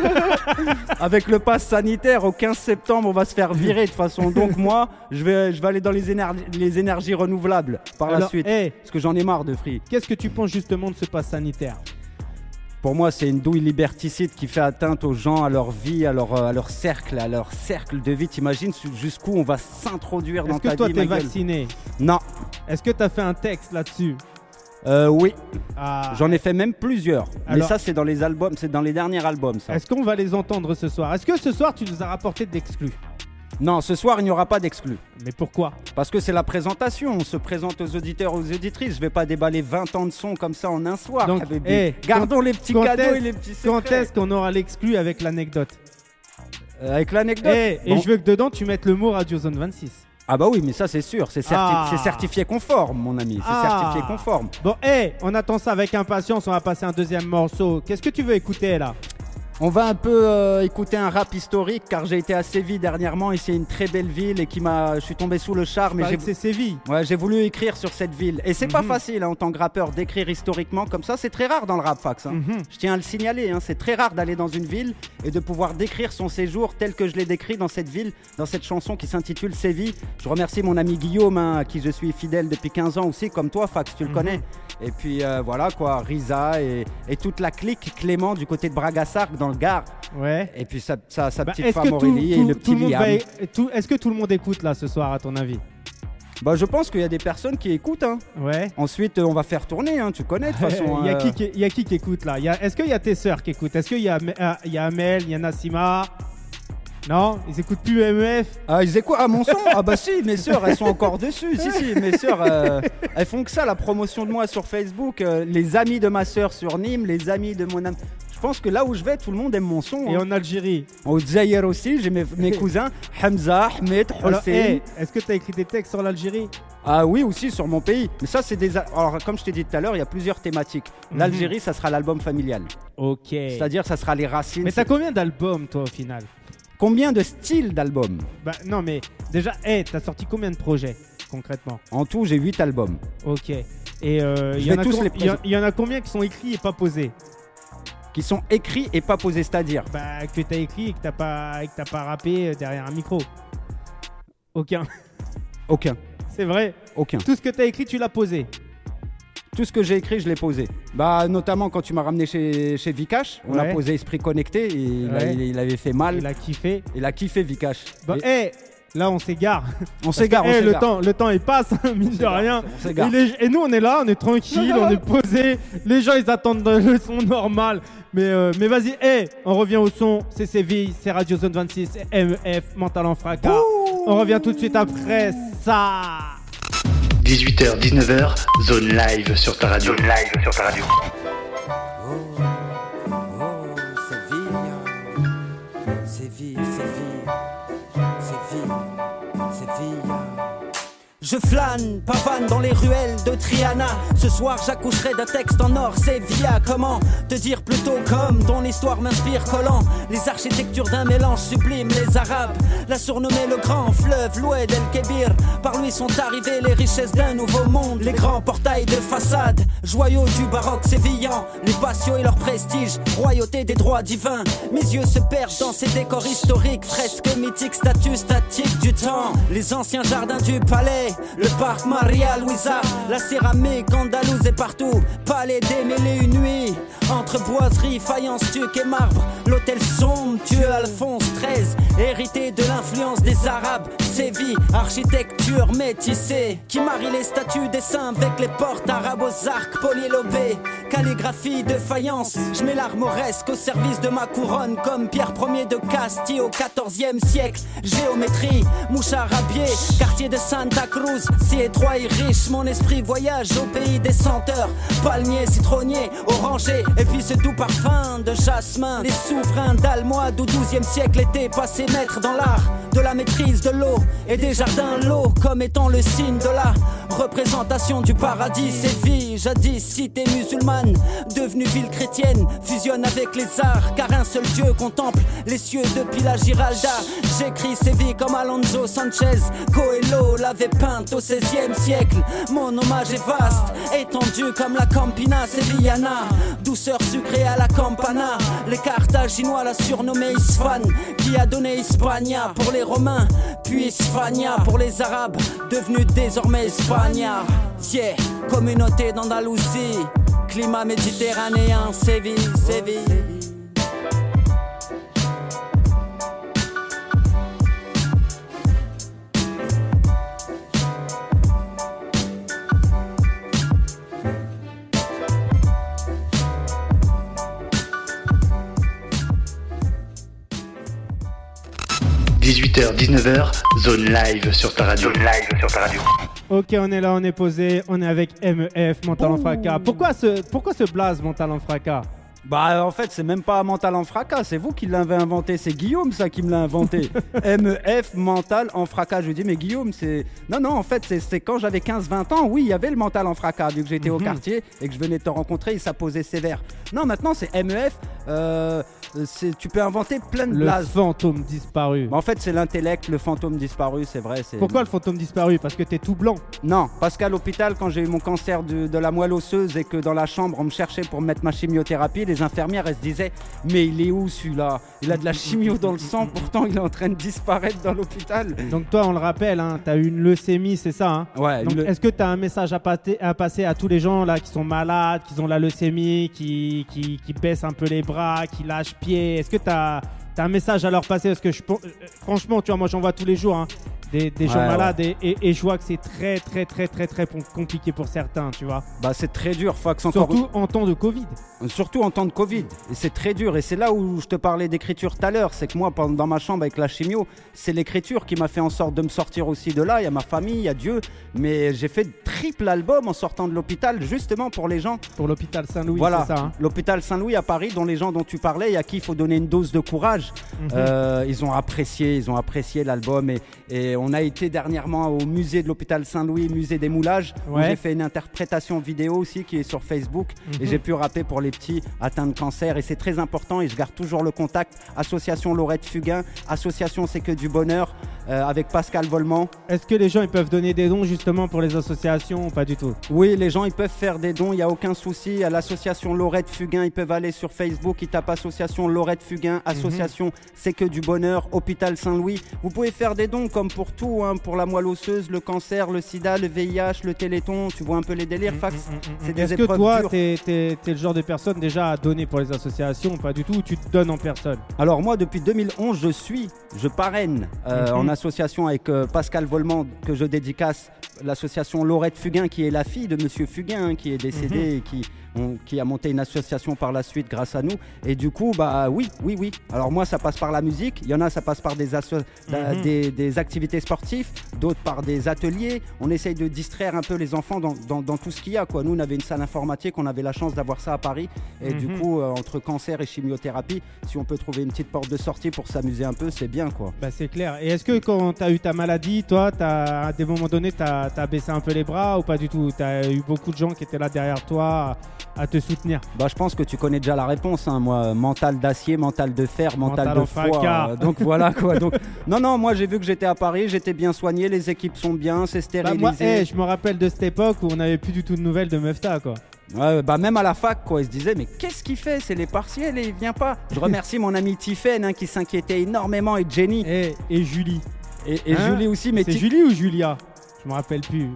(laughs) avec le pass sanitaire au 15 septembre, on va se faire virer de toute façon. Donc moi, je vais, je vais aller dans les, éner- les énergies renouvelables par la Alors, suite. Parce que j'en ai marre de Free. qu'est-ce que tu penses justement de ce pass sanitaire? Pour moi, c'est une douille liberticide qui fait atteinte aux gens, à leur vie, à leur, euh, à leur cercle, à leur cercle de vie. T'imagines jusqu'où on va s'introduire dans Est-ce que toi vie, t'es ma gueule? vacciné? Non. Est-ce que t'as fait un texte là-dessus? Euh, oui, Ah, j'en ai fait même plusieurs. Mais Alors- ça, c'est dans les albums, c'est dans les derniers albums, ça. Est-ce qu'on va les entendre ce soir? Est-ce que ce soir tu nous as rapporté de l'exclus Non, ce soir, il n'y aura pas d'exclus. Mais pourquoi? Parce que c'est la présentation. On se présente aux auditeurs, aux auditrices. Je vais pas déballer 20 ans de son comme ça en un soir. Donc, Gardons les petits quand cadeaux et les petits Quand secrets. est-ce qu'on aura l'exclu avec l'anecdote? Euh, Avec l'anecdote? Eh, Et je veux que dedans tu mettes le mot Radio Zone 26. Ah bah oui, mais ça c'est sûr. C'est certi- Ah. certifié conforme, mon ami. C'est Ah. certifié conforme. Bon, hé, on attend ça avec impatience. On va passer un deuxième morceau. Qu'est-ce que tu veux écouter là? On va un peu euh, écouter un rap historique car j'ai été à Séville dernièrement et c'est une très belle ville et qui m'a. Je suis tombé sous le charme et c'est Séville. Ouais, j'ai voulu écrire sur cette ville. Et c'est pas Mhm. facile hein, en tant que rappeur d'écrire historiquement comme ça. C'est très rare dans le rap fax. hein. Mhm. Je tiens à le signaler. hein, C'est très rare d'aller dans une ville et de pouvoir décrire son séjour tel que je l'ai décrit dans cette ville, dans cette chanson qui s'intitule Séville. Je remercie mon ami Guillaume, à qui je suis fidèle depuis 15 ans aussi, comme toi, Fax, tu le Mhm. connais. Et puis euh, voilà quoi, Risa et, et toute la clique Clément du côté de Bragassarc dans le Gard. Ouais. Et puis sa, sa, sa Bah, petite femme tout, Aurélie et le petit Liam. Est-ce que tout le monde écoute là ce soir à ton avis? Bah, je pense qu'il y a des personnes qui écoutent. hein. Ouais. Ensuite, euh, on va faire tourner, hein, tu connais de toute (laughs) façon. Il y, a euh, qui qui- il y a qui qui écoute là? Est-ce qu'il y a tes sœurs qui écoutent? Est-ce qu'il y a, y a Amel, il y a Nassima? Non Ils écoutent plus MEF Ah, ils écoutent Ah, mon son Ah, bah si, mes sœurs, elles sont encore dessus. Si, si, mes sœurs, euh, elles font que ça, la promotion de moi sur Facebook. euh, les amis de ma sœur sur Nîmes, les amis de mon ami. Je pense que là où je vais, tout le monde aime mon son. Et hein. en Algérie Au Zaïre aussi, j'ai mes, mes (laughs) cousins Hamza, Ahmed, Hossein. hey, Est-ce que tu as écrit des textes sur l'Algérie? Ah oui, aussi sur mon pays. Mais ça, c'est des. Alors, comme je t'ai dit tout à l'heure, il y a plusieurs thématiques. Mhm. L'Algérie, ça sera l'album familial. Ok. C'est-à-dire, ça sera les racines. Mais t'as combien d'albums toi au final? Combien de styles d'albums Bah non mais déjà, hey, t'as sorti combien de projets concrètement? En tout, j'ai 8 albums. Ok. Et euh, il y, en a y y en combien qui sont écrits et pas posés? Qui sont écrits et pas posés, c'est-à-dire. Bah que t'as écrit et que t'as pas, et que t'as pas rappé euh, derrière un micro. Aucun. Aucun. C'est vrai? Aucun. Tout ce que t'as écrit, tu l'as posé. Tout ce que j'ai écrit, je l'ai posé. Bah, notamment quand tu m'as ramené chez, chez Vikash, on Ouais. a posé Esprit Connecté et il, a- Ouais. il- il avait fait mal. Il a kiffé. Il a kiffé Vikash. Bah, Et- hey, là on s'égare. on s'égare, (laughs) on Eh, le s'égare. temps, le temps il passe, mine de s'égare, rien. on s'égare. Et, les- et nous on est là, on est tranquille, on est (laughs) posé. Les gens ils attendent le son normal. Mais, euh, mais vas-y, hey, on revient au son. C'est Séville, c'est Radio Zone 26, c'est MEF, Mental en fracas. On revient tout de suite après ça. 18h, 19h, zone live sur ta radio. Zone live sur ta radio. Je flâne, pavane dans les ruelles de Triana. Ce soir, j'accoucherai d'un texte en or, Sévilla. Comment te dire plutôt comme ton histoire m'inspire collant les architectures d'un mélange sublime. Les Arabes l'a surnommé le grand fleuve, l'Oued El Kébir. Par lui sont arrivées les richesses d'un nouveau monde. Les grands portails de façade, joyaux du baroque sévillan. Les patios et leur prestige, royauté des droits divins. Mes yeux se perdent dans ces décors historiques, fresques mythiques, statues statiques du temps. Les anciens jardins du palais, le parc Maria Luisa, la céramique andalouse est partout. Palais démêlé une nuit, entre boiseries, faïence, tuque et marbre. L'hôtel sombre, tueux Alphonse Hérité de l'influence des Arabes. Séville, architecture métissée, qui marie les statues des saints avec les portes arabes aux arcs polyélobés. Calligraphie de faïence, je mets l'armoresque au service de ma couronne, comme Pierre Ier de Castille au XIVe siècle. Géométrie, mouche à rabier, quartier de Santa Cruz, si étroit et riche, mon esprit voyage au pays des senteurs. Palmiers, citronniers, orangers, et puis ce doux parfum de jasmin. Les souverains d'Almohade au XIIe siècle étaient passés maîtres dans l'art de la maîtrise de l'eau et des jardins lots comme étant le signe de la représentation du paradis. Séville, jadis cité musulmane, devenue ville chrétienne, fusionne avec les arts, car un seul Dieu contemple les cieux depuis la Giralda. J'écris Séville comme Alonso Sanchez, Coelho l'avait peinte au XVIe siècle. Mon hommage est vaste, étendu comme la Campina Sevillana, douceur sucrée à la Campana. Les Carthaginois la surnommée Isfan, qui a donné Hispania pour les Romains, puis Hispania pour les Arabes, devenus désormais Hispania. Yeah, communauté d'Andalousie, climat méditerranéen, Séville, Séville. 18h, 19h, zone live sur ta radio. Zone live sur ta radio. Ok, on est là, on est posé, on est avec MEF, Mental en fracas. Pourquoi ce, pourquoi ce blaze Mental en fracas? Bah en fait c'est même pas mental en fracas, c'est vous qui l'avez inventé, c'est Guillaume ça qui me l'a inventé. (laughs) MEF mental en fracas. Je lui dis mais Guillaume c'est... Non non en fait c'est- quand j'avais 15-20 ans, oui il y avait le mental en fracas vu que j'étais au Mhm. quartier et que je venais de te rencontrer, il s'apposait sévère. Non maintenant c'est MEF, euh, tu peux inventer plein de Le blazes. fantôme disparu. Mais en fait c'est l'intellect, le fantôme disparu, c'est vrai. Pourquoi le fantôme disparu? Parce que t'es tout blanc. Non, parce qu'à l'hôpital, quand j'ai eu mon cancer de, de la moelle osseuse et que dans la chambre, on me cherchait pour me mettre ma chimiothérapie, les infirmières, elles se disaient Mais il est où celui-là? Il a de la chimio dans le sang, pourtant il est en train de disparaître dans l'hôpital. Donc toi, on le rappelle, hein, t'as eu une leucémie, c'est ça hein? Ouais, le- est-ce que tu as un message à, pâter- à passer à tous les gens là qui sont malades, qui ont la leucémie, qui, qui, qui baissent un peu les bras, qui lâchent Est-ce que tu as, un message à leur passer? Parce que pen- euh, franchement, tu vois, moi j'en vois tous les jours hein, des, des gens Ouais, malades et, et- et je vois que c'est très, très, très, très, très com- compliqué pour certains, tu vois. bah, c'est très dur, encore Surtout en temps de Covid. Surtout en temps de Covid. Et c'est très dur. Et c'est là où je te parlais d'écriture tout à l'heure. C'est que moi, dans ma chambre avec la chimio, c'est l'écriture qui m'a fait en sorte de me sortir aussi de là. Il y a ma famille, il y a Dieu. Mais j'ai fait triple album en sortant de l'hôpital, justement pour les gens. Pour l'hôpital Saint-Louis, voilà, c'est ça. hein l'hôpital Saint-Louis à Paris, dont les gens dont tu parlais, et à qui il faut donner une dose de courage. Mhm. Euh, ils ont apprécié, ils ont apprécié l'album. Et, et on a été dernièrement au musée de l'hôpital Saint-Louis, musée des moulages, où j'ai fait une interprétation vidéo aussi qui est sur Facebook. Et Mhm. j'ai pu rapper pour les petits atteints de cancer. Et c'est très important. Et je garde toujours le contact. Association Laurette Fugain, association C'est que du bonheur, euh, avec Pascal Volman. Est-ce que les gens ils peuvent donner des dons justement pour les associations ou pas du tout? Oui, les gens ils peuvent faire des dons, il n'y a aucun souci. À l'association Laurette Fugain, ils peuvent aller sur Facebook, ils tapent association Laurette Fugain, association C'est que du bonheur, hôpital Saint-Louis. Vous pouvez faire des dons comme pour tout, hein, pour la moelle osseuse, le cancer, le sida, le VIH, le téléthon. Tu vois un peu les délires, Fax C'est des Est-ce que toi, t'es es, le genre de personne déjà à donner pour les associations ou pas du tout ou tu te donnes en personne? Alors moi, depuis 2011, je suis, je parraine euh, Mhm. en association avec euh, Pascal Volman, que je dédicace, l'association Laurette Fugain, qui est la fille de Monsieur Fugain, hein, qui est décédé Mhm. et qui, on- qui a monté une association par la suite grâce à nous. Et du coup, bah oui, oui, oui. Alors moi, ça passe par la musique. Il y en a, ça passe par des, asso- Mhm. des, des activités sportives, d'autres par des ateliers. On essaye de distraire un peu les enfants dans, dans- dans tout ce qu'il y a. Quoi. Nous, on avait une salle informatique, on avait la chance d'avoir ça à Paris. Et du Mhm. coup, euh, entre cancer et chimiothérapie, si on peut trouver une petite porte de sortie pour s'amuser un peu, c'est bien quoi. Bah c'est clair. Et est-ce que quand tu as eu ta maladie, toi, t'as- à des moments donnés, tu as, baissé un peu les bras ou pas du tout? Tu as eu beaucoup de gens qui étaient là derrière toi à, te soutenir Bah, je pense que tu connais déjà la réponse, hein, moi, mental d'acier, mental de fer, mental, Mental de foie. euh, donc voilà quoi. (laughs) Donc, non, non, moi j'ai vu que j'étais à Paris, j'étais bien soigné, les équipes sont bien, c'est Bah, stérilisé. moi, eh, je me rappelle de cette époque où on n'avait plus du tout de nouvelles de Mefta, quoi. Ouais, bah même à la fac, quoi, ils se disaient, mais qu'est-ce qu'il fait C'est les partiels et il vient pas. Je remercie mon ami Tiffen hein, qui s'inquiétait énormément et Jenny Et, et Julie. et, et Hein Julie aussi, mais C'est Julie ou Julia? Je me rappelle plus.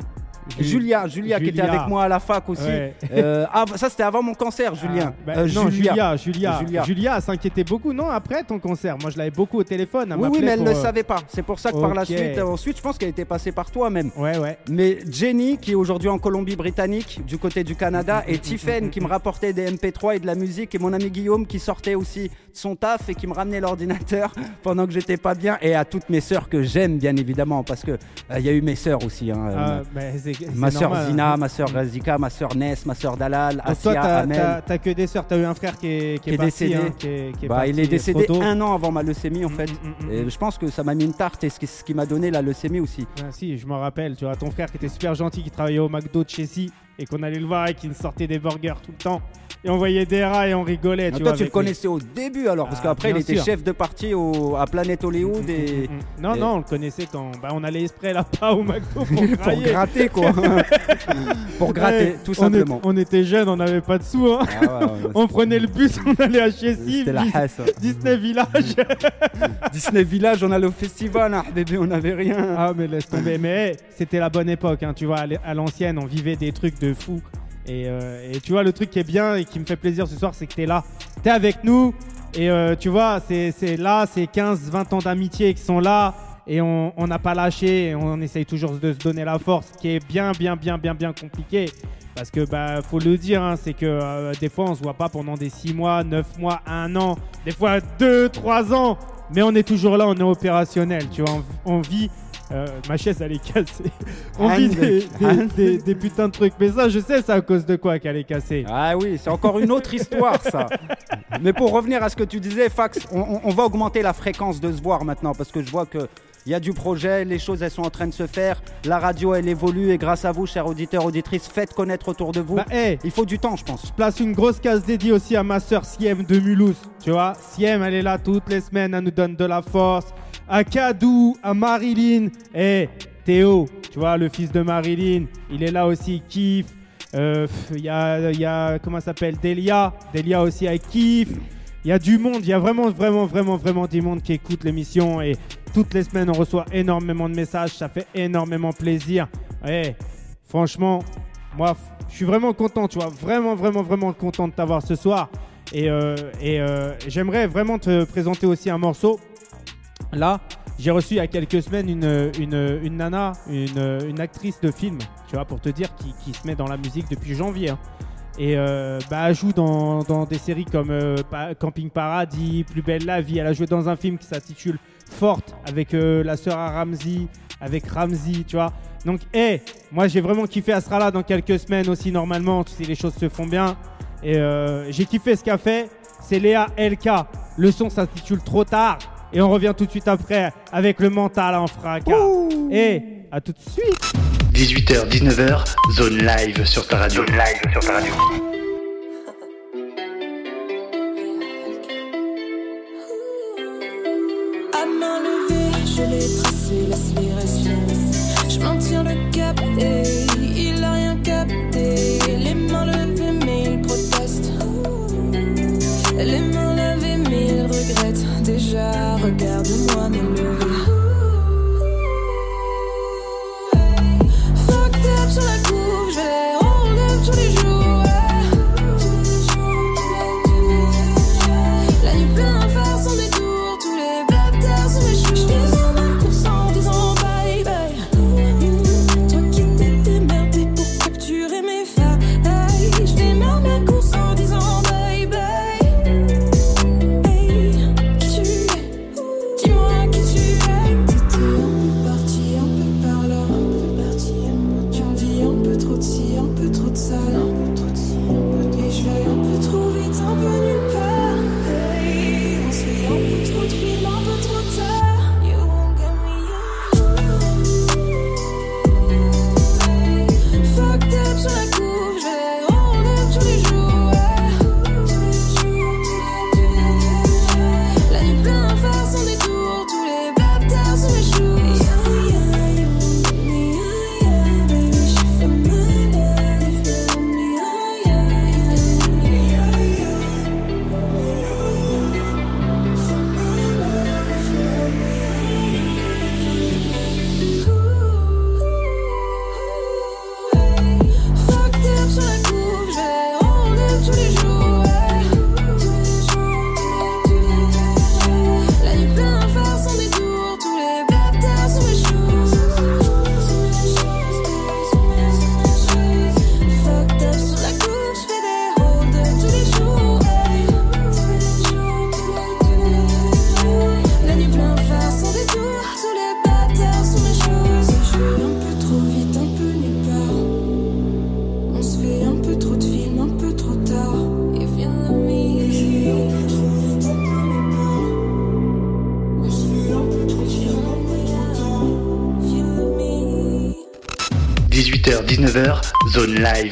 Ju- Julia, Julia, qui était Julia. avec moi à la fac aussi. Ouais. Euh, ah, ça c'était avant mon cancer, Julien. Ah, bah, Euh, non, Julia, Julia, Julia. Julia, s'inquiétait beaucoup. Non, après ton concert, moi je l'avais beaucoup au téléphone. elle Oui, oui, mais elle ne le euh, savait pas. C'est pour ça que par la suite, ensuite, je pense qu'elle était passée par toi même. Ouais, ouais. Mais Jenny, qui est aujourd'hui en Colombie-Britannique, du côté du Canada, et (laughs) Tiffen, qui me rapportait des MP3 et de la musique, et mon ami Guillaume, qui sortait aussi de son taf et qui me ramenait l'ordinateur (laughs) pendant que j'étais pas bien, et à toutes mes sœurs que j'aime, bien évidemment, parce que euh, il y a eu mes sœurs aussi. hein, Ah, euh, c'est ma sœur Zina, hein. ma sœur Razika, ma sœur Ness, ma sœur Dalal, toi, Asia, Amel. t'as que des sœurs. T'as eu un frère qui est, qui Qui est parti, décédé. hein, qui qui Bah, il est décédé un an avant ma leucémie en fait. Mm, mm, mm, Et mm. je pense que ça m'a mis une tarte et ce qui, ce qui m'a donné la leucémie aussi. Ah, si, je me rappelle. Tu vois, ton frère qui était super gentil, qui travaillait au McDo de Chessy et qu'on allait le voir et qui nous sortait des burgers tout le temps. Et on voyait des rats et on rigolait. Ah, tu toi, vois, tu le connaissais au début alors, parce Ah, qu'après il était sûr. chef de parti au, à Planète Hollywood et. Mm. Non, et- non, on le connaissait quand bah, on allait exprès là-bas (laughs) au McDo pour, (laughs) Pour gratter quoi. (laughs) Pour gratter, Ouais, tout simplement. est- On, était jeunes, on n'avait pas de sous. hein. Ah ouais, ouais, On prenait le bus, on allait à Chessy, C'était la Dis- hasse. Disney Village. Disney Village, on allait au festival, hein, bébé, on n'avait rien. Ah mais laisse tomber. Mais hey, c'était la bonne époque, hein, tu vois. À l'ancienne, on vivait des trucs de fou. Et, euh, et tu vois, le truc qui est bien et qui me fait plaisir ce soir, c'est que t'es là. T'es avec nous. Et euh, tu vois, c'est là, c'est 15-20 ans d'amitié qui sont là. Et on on n'a pas lâché. Et on essaye toujours de se donner la force, qui est bien, bien, bien, bien, bien compliqué. Parce que bah faut le dire, hein, c'est que euh, des fois on se voit pas pendant des 6 mois, 9 mois, 1 an, des fois 2, 3 ans, mais on est toujours là, on est opérationnel, tu vois, on, on vit. Euh, ma chaise elle est cassée. On vit Hand. des, des- des- des putains de trucs, mais ça je sais c'est à cause de quoi qu'elle est cassée. Ah oui, c'est encore une autre histoire ça. Mais pour revenir à ce que tu disais, Fax, on, va augmenter la fréquence de se voir maintenant parce que je vois que il y a du projet, les choses elles sont en train de se faire, la radio elle évolue et grâce à vous, chers auditeurs, auditrices, faites connaître autour de vous. Bah hey, Il faut du temps, je pense. place une grosse case dédiée aussi à ma sœur Siem de Mulhouse. Tu vois, Siem, elle est là toutes les semaines, elle nous donne de la force. À Kadou, à Marilyn, et Théo, tu vois, le fils de Marilyn, il est là aussi, il kiffe. Euh, Il y, a, y a, comment s'appelle, Delia. Delia aussi, elle kiffe. Il y a du monde, il y a vraiment, vraiment, vraiment, vraiment du monde qui écoute l'émission. Et toutes les semaines, on reçoit énormément de messages. Ça fait énormément plaisir. Ouais, franchement, moi, je suis vraiment content, tu vois. Vraiment, vraiment, vraiment content de t'avoir ce soir. Et, euh, et euh, j'aimerais vraiment te présenter aussi un morceau. Là, j'ai reçu il y a quelques semaines une, nana, une, actrice de film, tu vois, pour te dire, qui, se met dans la musique depuis janvier. hein. Et euh, bah, elle joue dans, des séries comme euh, Camping Paradis, Plus belle la vie. Elle a joué dans un film qui s'intitule Forte avec euh, la sœur à Ramsey, avec Ramsey, tu vois. Donc, hé, moi j'ai vraiment kiffé. Elle sera là dans quelques semaines aussi, normalement, si les choses se font bien. Et j'ai kiffé ce qu'a fait. C'est Léa LK. Le son s'intitule Trop tard. Et on revient tout de suite après avec le mental en fracas. Et à tout de suite. 18h, 19h, zone live sur ta radio. Zone live sur ta radio.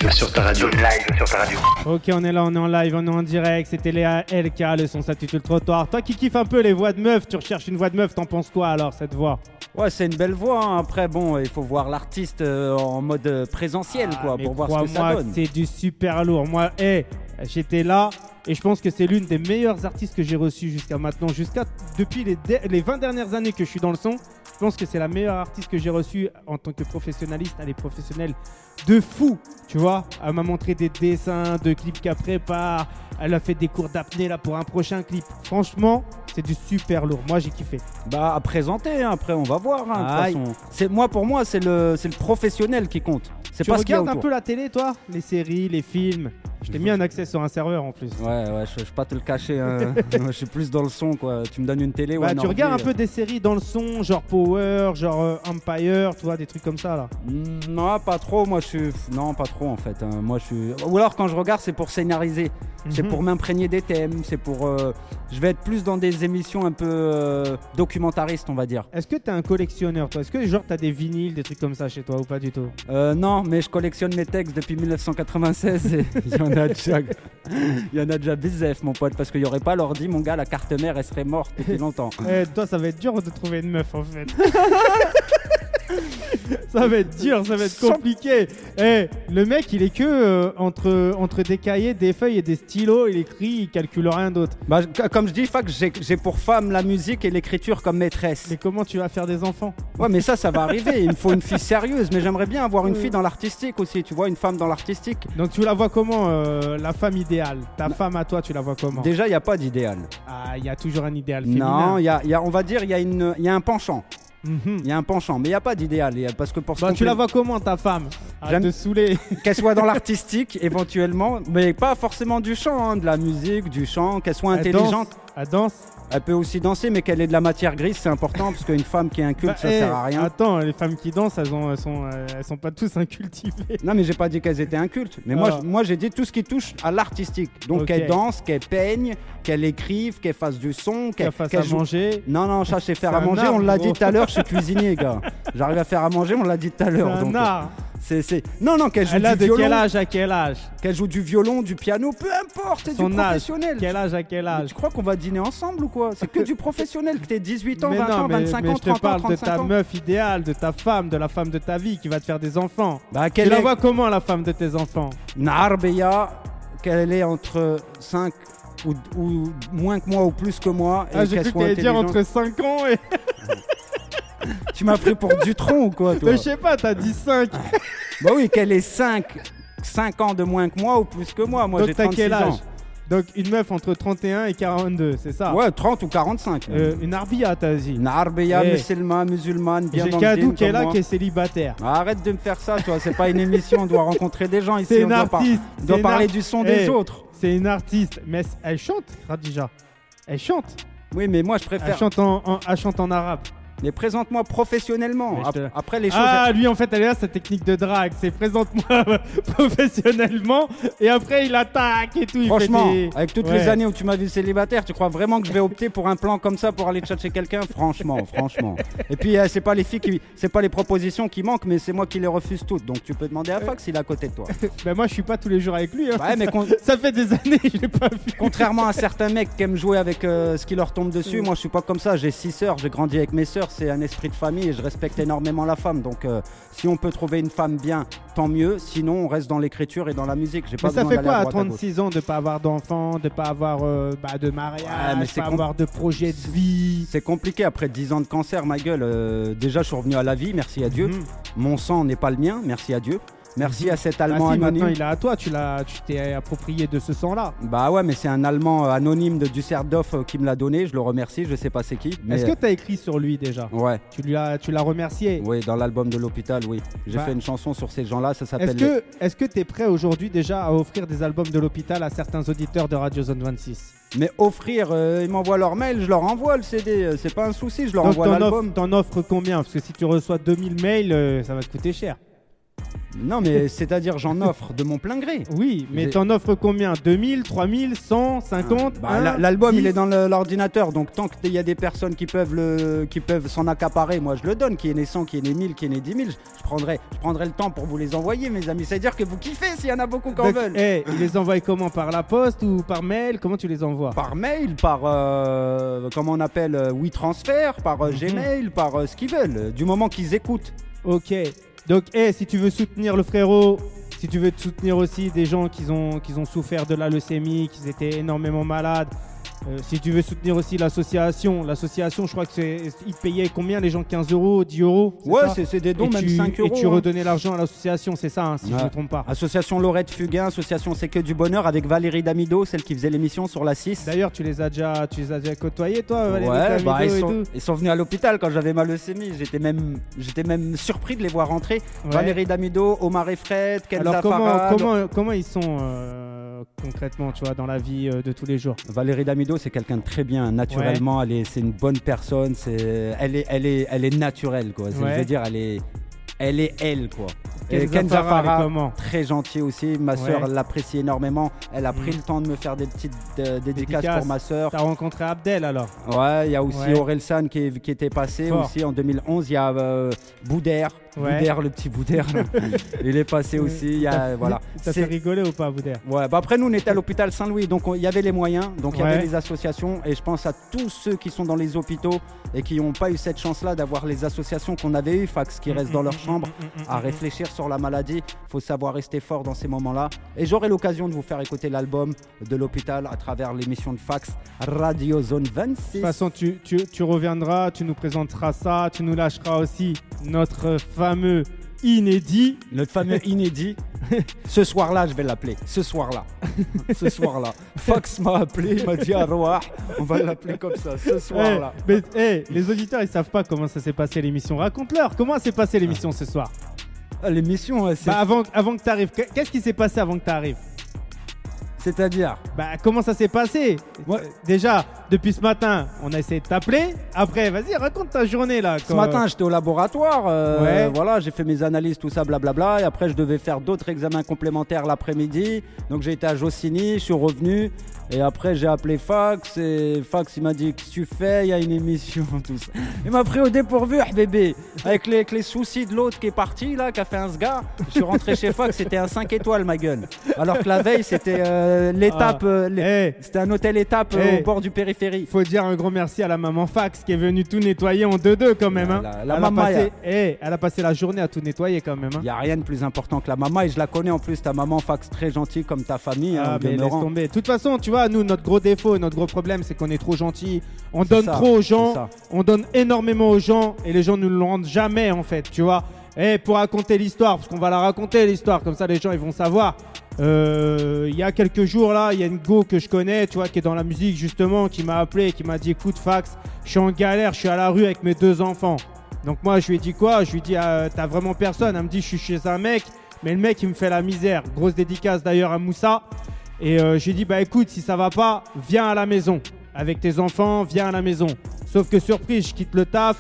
Live sur ta radio. Zone live sur ta radio. Ok, on est là, on est en live, on est en direct. C'était Léa LK, le son s'intitule Trottoir. Toi qui kiffes un peu les voix de meuf, tu recherches une voix de meuf, t'en penses quoi alors cette voix? Ouais, c'est une belle voix. hein. Après, bon, il faut voir l'artiste euh, en mode euh, présentiel, quoi, Ah, Mais pour voir ce que ça donne. c'est du super lourd. Moi, hé, j'étais là et je pense que c'est l'une des meilleures artistes que j'ai reçues jusqu'à maintenant. Jusqu'à depuis les, les 20 dernières années que je suis dans le son, je pense que c'est la meilleure artiste que j'ai reçue en tant que professionnaliste. Elle est professionnelle de fou, tu vois. Elle m'a montré des dessins de clips qu'elle prépare. Elle a fait des cours d'apnée là pour un prochain clip. Franchement, c'est du super lourd. Moi, j'ai kiffé. Bah, à présenter, hein, après, on va voir. hein, de façon. Moi, pour moi, c'est le, le professionnel qui compte. C'est Tu pas regardes un peu la télé, toi? Les séries, les films Je t'ai mis un accès sur un serveur en plus. Ouais, ouais, je, je vais pas te le cacher. hein. (laughs) (laughs) je suis plus dans le son, quoi. Tu me donnes une télé ou Bah, un tu ordi, regardes un euh. peu des séries dans le son, genre Power, genre euh, Empire, tu vois, des trucs comme ça là. Mm, Non, pas trop. Moi, je suis. Non, pas trop en fait. hein. Moi, je suis. Ou alors, quand je regarde, c'est pour scénariser. C'est Mhm. pour m'imprégner des thèmes. C'est pour. euh, Je vais être plus dans des émissions un peu euh, documentaristes, on va dire. Est-ce que t'es un collectionneur toi? Est-ce que genre t'as des vinyles, des trucs comme ça chez toi ou pas du tout? Euh, non, mais je collectionne mes textes depuis 1996 et (laughs) il y en a déjà. Il y en a déjà bizef, mon pote, parce qu'il n'y aurait pas l'ordi, mon gars, la carte mère, elle serait morte depuis longtemps. (laughs) Eh, toi ça va être dur de trouver une meuf en fait. (laughs) ça va être dur, ça va être compliqué. Eh, le mec il est que euh, entre, entre des cahiers, des feuilles et des stylos, il écrit, il calcule rien d'autre. Bah, comme je dis, j'ai j'ai pour femme la musique et l'écriture comme maîtresse. Mais comment tu vas faire des enfants? Ouais, mais ça, ça va arriver. Il me faut une fille (laughs) sérieuse, mais j'aimerais bien avoir une fille dans l'artistique aussi. Tu vois, une femme dans l'artistique. Donc tu la vois comment euh, la femme idéale? Ta femme à toi, tu la vois comment? Déjà, il n'y a pas d'idéal. Ah, il y a toujours un idéal féminin. Non, y a, y a- on va dire, il y, a une- y a un penchant. Mhm. Il y a un penchant, mais il n'y a pas d'idéal. Parce que pour Bah, tu la vois comment ta femme? J'aime- de saouler. qu'elle soit dans (laughs) l'artistique éventuellement, mais pas forcément du chant, hein, de la musique, du chant, qu'elle soit Elle intelligente. danse, Elle danse. Elle peut aussi danser, mais qu'elle ait de la matière grise, c'est important parce qu'une femme qui est inculte, Bah, ça eh, sert à rien. Attends, les femmes qui dansent, elles, ont, elles, sont, elles sont pas tous incultivées. Non, mais j'ai pas dit qu'elles étaient incultes. Mais moi, Ah. moi, j'ai dit tout ce qui touche à l'artistique. Donc, Ok. qu'elle danse, qu'elle peigne, qu'elle écrive, qu'elle fasse du son, Qu'elle qu'elle fasse qu'elle à manger. Non, non, ça, sais faire C'est à manger. art, on l'a dit tout à l'heure, je suis cuisinier, gars. (laughs) J'arrive à faire à manger, on l'a dit tout à C'est l'heure. un donc, art. C'est, c'est... Non, non, qu'elle joue Elle a du de violon. quel âge à quel âge Qu'elle joue du violon, du piano, peu importe, c'est du Son âge. professionnel. Quel âge à quel Mais âge Tu crois qu'on va dîner ensemble ou quoi? C'est que du professionnel, que t'aies 18 ans, mais 20 non, ans, mais, 25 mais ans, je te 30 ans, parle de 35 ta ans. meuf idéale, de ta femme, de la femme de ta vie qui va te faire des enfants. Bah, Tu qu'elle la est... vois comment la femme de tes enfants? Narbeya, qu'elle est entre 5 ou, ou moins que moi ou plus que moi. Et Ah, j'ai qu'elle cru que dire entre 5 ans et. Tu m'as pris pour Dutron ou quoi, toi je sais pas, t'as dit 5. (laughs) Bah oui, qu'elle est 5, 5 ans de moins que moi ou plus que moi. Moi, j'ai Donc t'as 36 quel âge ans. Donc une meuf entre 31 et 42, c'est ça Ouais, 30 ou 45. Euh, Une arbia, t'as dit. Narbeya, Eh. musulman, musulmane, bien J'ai Kadou qui est là qui est célibataire. Arrête de me faire ça, toi. C'est pas une émission, on doit rencontrer des gens ici. C'est on une doit, par- artiste. on doit c'est une parler ar- du son Eh, des autres. C'est une artiste, mais elle chante, Khadija. Elle chante. Oui, mais moi, je Elle préfère. chante en, en- elle chante en arabe. Mais présente-moi professionnellement. Mais te- Après, les choses. Ah, lui en fait, elle est là, sa technique de drague. C'est présente-moi (laughs) professionnellement et après il attaque et tout. il Franchement, des- avec toutes Ouais. les années où tu m'as vu célibataire, tu crois vraiment que je vais opter pour un plan comme ça pour aller chercher quelqu'un? Franchement, (laughs) franchement. Et puis, euh, c'est pas les filles qui, c'est pas les propositions qui manquent, mais c'est moi qui les refuse toutes. Donc, tu peux demander à Fox, il est à côté de toi. (laughs) Ben moi, je suis pas tous les jours avec lui. hein. Ouais, mais con- Ça fait des années que je l'ai pas vu. contrairement à certains mecs qui aiment jouer avec euh, ce qui leur tombe dessus, moi, je suis pas comme ça. J'ai six sœurs, j'ai grandi avec mes sœurs, c'est un esprit de famille et je respecte énormément la femme. Donc, euh, si on peut trouver une femme bien, tant mieux. Sinon, on reste dans l'écriture et dans la musique. J'ai pas Mais ça fait quoi à droite, gauche. 36 ans de pas avoir d'enfants, de pas avoir euh, bah, de mariage, Ouais, de pas avoir de projet de vie? C'est compliqué après 10 ans de cancer, ma gueule. euh, déjà, je suis revenu à la vie, merci à Dieu. Mhm. Mon sang n'est pas le mien, merci à Dieu. Merci à cet Allemand si, maintenant il est à toi, tu l'as, tu t'es approprié de ce sang-là. Bah ouais, mais c'est un Allemand euh, anonyme de Düsseldorf euh, qui me l'a donné. Je le remercie, je sais pas c'est qui. Mais... Est-ce que tu as écrit sur lui déjà? Ouais, Tu lui as, tu l'as remercié? oui, dans l'album de l'hôpital, oui. J'ai Bah, fait une chanson sur ces gens-là, ça Est-ce s'appelle. est-ce que tu es prêt aujourd'hui déjà à offrir des albums de l'hôpital à certains auditeurs de Radio Zone 26 Mais offrir, euh, ils m'envoient leur mail, je leur envoie le CD, euh, c'est pas un souci, je leur Donc envoie l'album. t'en offres combien? Parce que si tu reçois 2000 mails, euh, ça va te coûter cher. Non, mais c'est-à-dire j'en offre de mon plein gré. Oui, mais t'en offres combien? 2000, 3000, 100, 50 Bah, un, la- L'album, il 10? est dans l'ordinateur, donc tant qu'il y a des personnes qui peuvent, le, qui peuvent s'en accaparer, moi je le donne. Qui est né 100, qui est né 1000, qui est né 10 000, je prendrai, je prendrai le temps pour vous les envoyer, mes amis. C'est-à-dire que vous kiffez s'il y en a beaucoup qui en veulent. eh, ils les envoient comment? Par la poste ou par mail? Comment tu les envoies? Par mail, par euh, comment on appelle euh, WeTransfer, par euh, Mhm. Gmail, par euh, ce qu'ils veulent, du moment qu'ils écoutent. Ok. Donc, eh, si tu veux soutenir le frérot, si tu veux soutenir aussi des gens qui ont, qui ont souffert de la leucémie, qui étaient énormément malades, euh, si tu veux soutenir aussi l'association, l'association, je crois que c'est. Ils payaient combien les gens? 15 euros, 10 euros? Ouais, c'est des dons, et même tu, 5 euros. Et tu hein. redonnais l'argent à l'association, c'est ça, hein, si je ne me trompe pas. Association Laurette Fugain, association C'est que du bonheur avec Valérie Damido, celle qui faisait l'émission sur la 6. D'ailleurs, tu les as déjà, tu les as déjà côtoyés, toi, Valérie Ouais, Damido bah, ils, et sont, tout? ils sont venus à l'hôpital quand j'avais ma leucémie. J'étais même, j'étais même surpris de les voir rentrer. Ouais. Valérie Damido, Omar et Fred, Kenza Alors, comment, comment, comment ils sont euh, concrètement, tu vois, dans la vie euh, de tous les jours Valérie Damido, c'est quelqu'un de très bien. Naturellement, elle est, c'est une bonne personne. C'est, elle est, elle est, elle est naturelle, quoi. Ouais. Je veux dire, elle est, elle est elle, quoi. Et Kenza très gentil aussi. Ma Ouais. l'apprécie énormément. Elle a pris Mm. le temps de me faire des petites euh, dédicaces Dédicaces. pour ma sœur. T'as rencontré Abdel alors? Ouais, il y a aussi Ouais. Aurel San qui, était passé Fort. aussi en 2011. Il y a euh, Boudère, Ouais. Boudère, le petit Boudère. (laughs) il est passé aussi. Il y a, voilà. Ça fait rigoler ou pas, Boudère Ouais, bah après nous on était à l'hôpital Saint-Louis, donc on- il y avait les moyens, donc il y Ouais. avait les associations, et je pense à tous ceux qui sont dans les hôpitaux et qui n'ont pas eu cette chance-là d'avoir les associations qu'on avait eues, fax qui restent dans leur chambre, à réfléchir sur la maladie. faut savoir rester fort dans ces moments-là. Et j'aurai l'occasion de vous faire écouter l'album de l'hôpital à travers l'émission de fax Radio Zone 26. De toute façon, tu, tu, tu reviendras, tu nous présenteras ça, tu nous lâcheras aussi notre fameux inédit. Notre fameux (laughs) inédit. Ce soir-là, je vais l'appeler. Ce soir-là. Ce soir-là. Fox m'a appelé, il m'a dit Arwah. On va l'appeler comme ça. Ce Eh, soir-là. mais eh, les auditeurs, ils savent pas comment ça s'est passé l'émission. Raconte-leur, comment s'est passée l'émission ce soir? Ah, L'émission, c'est- Bah avant, avant que tu arrives, qu'est-ce qui s'est passé avant que tu arrives c'est-à-dire. Bah comment ça s'est passé. Euh, Déjà, depuis ce matin, on a essayé de t'appeler. Après, vas-y, raconte ta journée là. Ce quand- matin, j'étais au laboratoire. euh, Ouais. Voilà, j'ai fait mes analyses, tout ça, blablabla. Et après, je devais faire d'autres examens complémentaires l'après-midi. Donc, j'ai été à Jossigny, je suis revenu. Et après, j'ai appelé Fax. Et Fax, il m'a dit Qu'est-ce que tu fais? Il y a une émission, (laughs) tout ça. Il m'a pris au dépourvu, ah, bébé. Avec les, avec les soucis de l'autre qui est parti, là, qui a fait un sgar. Je suis rentré chez Fax, c'était un 5 étoiles, ma gueule. Alors que la veille, c'était euh, l'étape. Ah. euh, Eh, C'était un hôtel étape euh, Eh. au bord du périphérie. faut dire un gros merci à la maman Fax qui est venue tout nettoyer en 2-2 quand même. hein. La- maman, a passé, ya. eh, elle a passé la journée à tout nettoyer quand même. hein. Il n'y a rien de plus important que la maman et je la connais en plus, ta maman fax très gentille comme ta famille. hein, Ah, au mais laisse tomber. De toute façon, tu vois, nous, notre gros défaut, notre gros problème, c'est qu'on est trop gentil. On donne ça, trop aux gens, on donne énormément aux gens et les gens ne le rendent jamais en fait, tu vois. Et pour raconter l'histoire, parce qu'on va la raconter l'histoire, comme ça les gens ils vont savoir. Euh, Il y a quelques jours là, il y a une go que je connais, tu vois, qui est dans la musique justement, qui m'a appelé, qui m'a dit écoute fax, je suis en galère, je suis à la rue avec mes deux enfants. Donc moi je lui ai dit quoi? Je lui ai dit ah, t'as vraiment personne? Elle me dit je suis chez un mec, mais le mec il me fait la misère. Grosse dédicace d'ailleurs à Moussa. Et euh, j'ai dit bah écoute si ça va pas, viens à la maison avec tes enfants, viens à la maison. Sauf que surprise, je quitte le taf,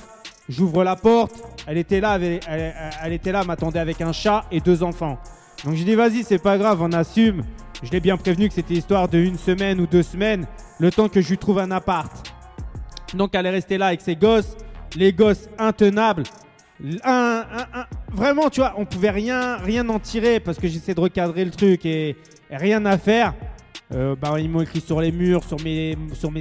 j'ouvre la porte, elle était là, elle, était là, m'attendait avec un chat et deux enfants. Donc j'ai dit vas-y c'est pas grave, on assume. Je l'ai bien prévenu que c'était histoire de une semaine ou deux semaines, le temps que je lui trouve un appart. Donc elle est restée là avec ses gosses, les gosses intenables. Un, un- vraiment, tu vois, on pouvait rien, rien en tirer parce que j'essaie de recadrer le truc et rien à faire. Bah, ils m'ont écrit sur les murs, sur mes,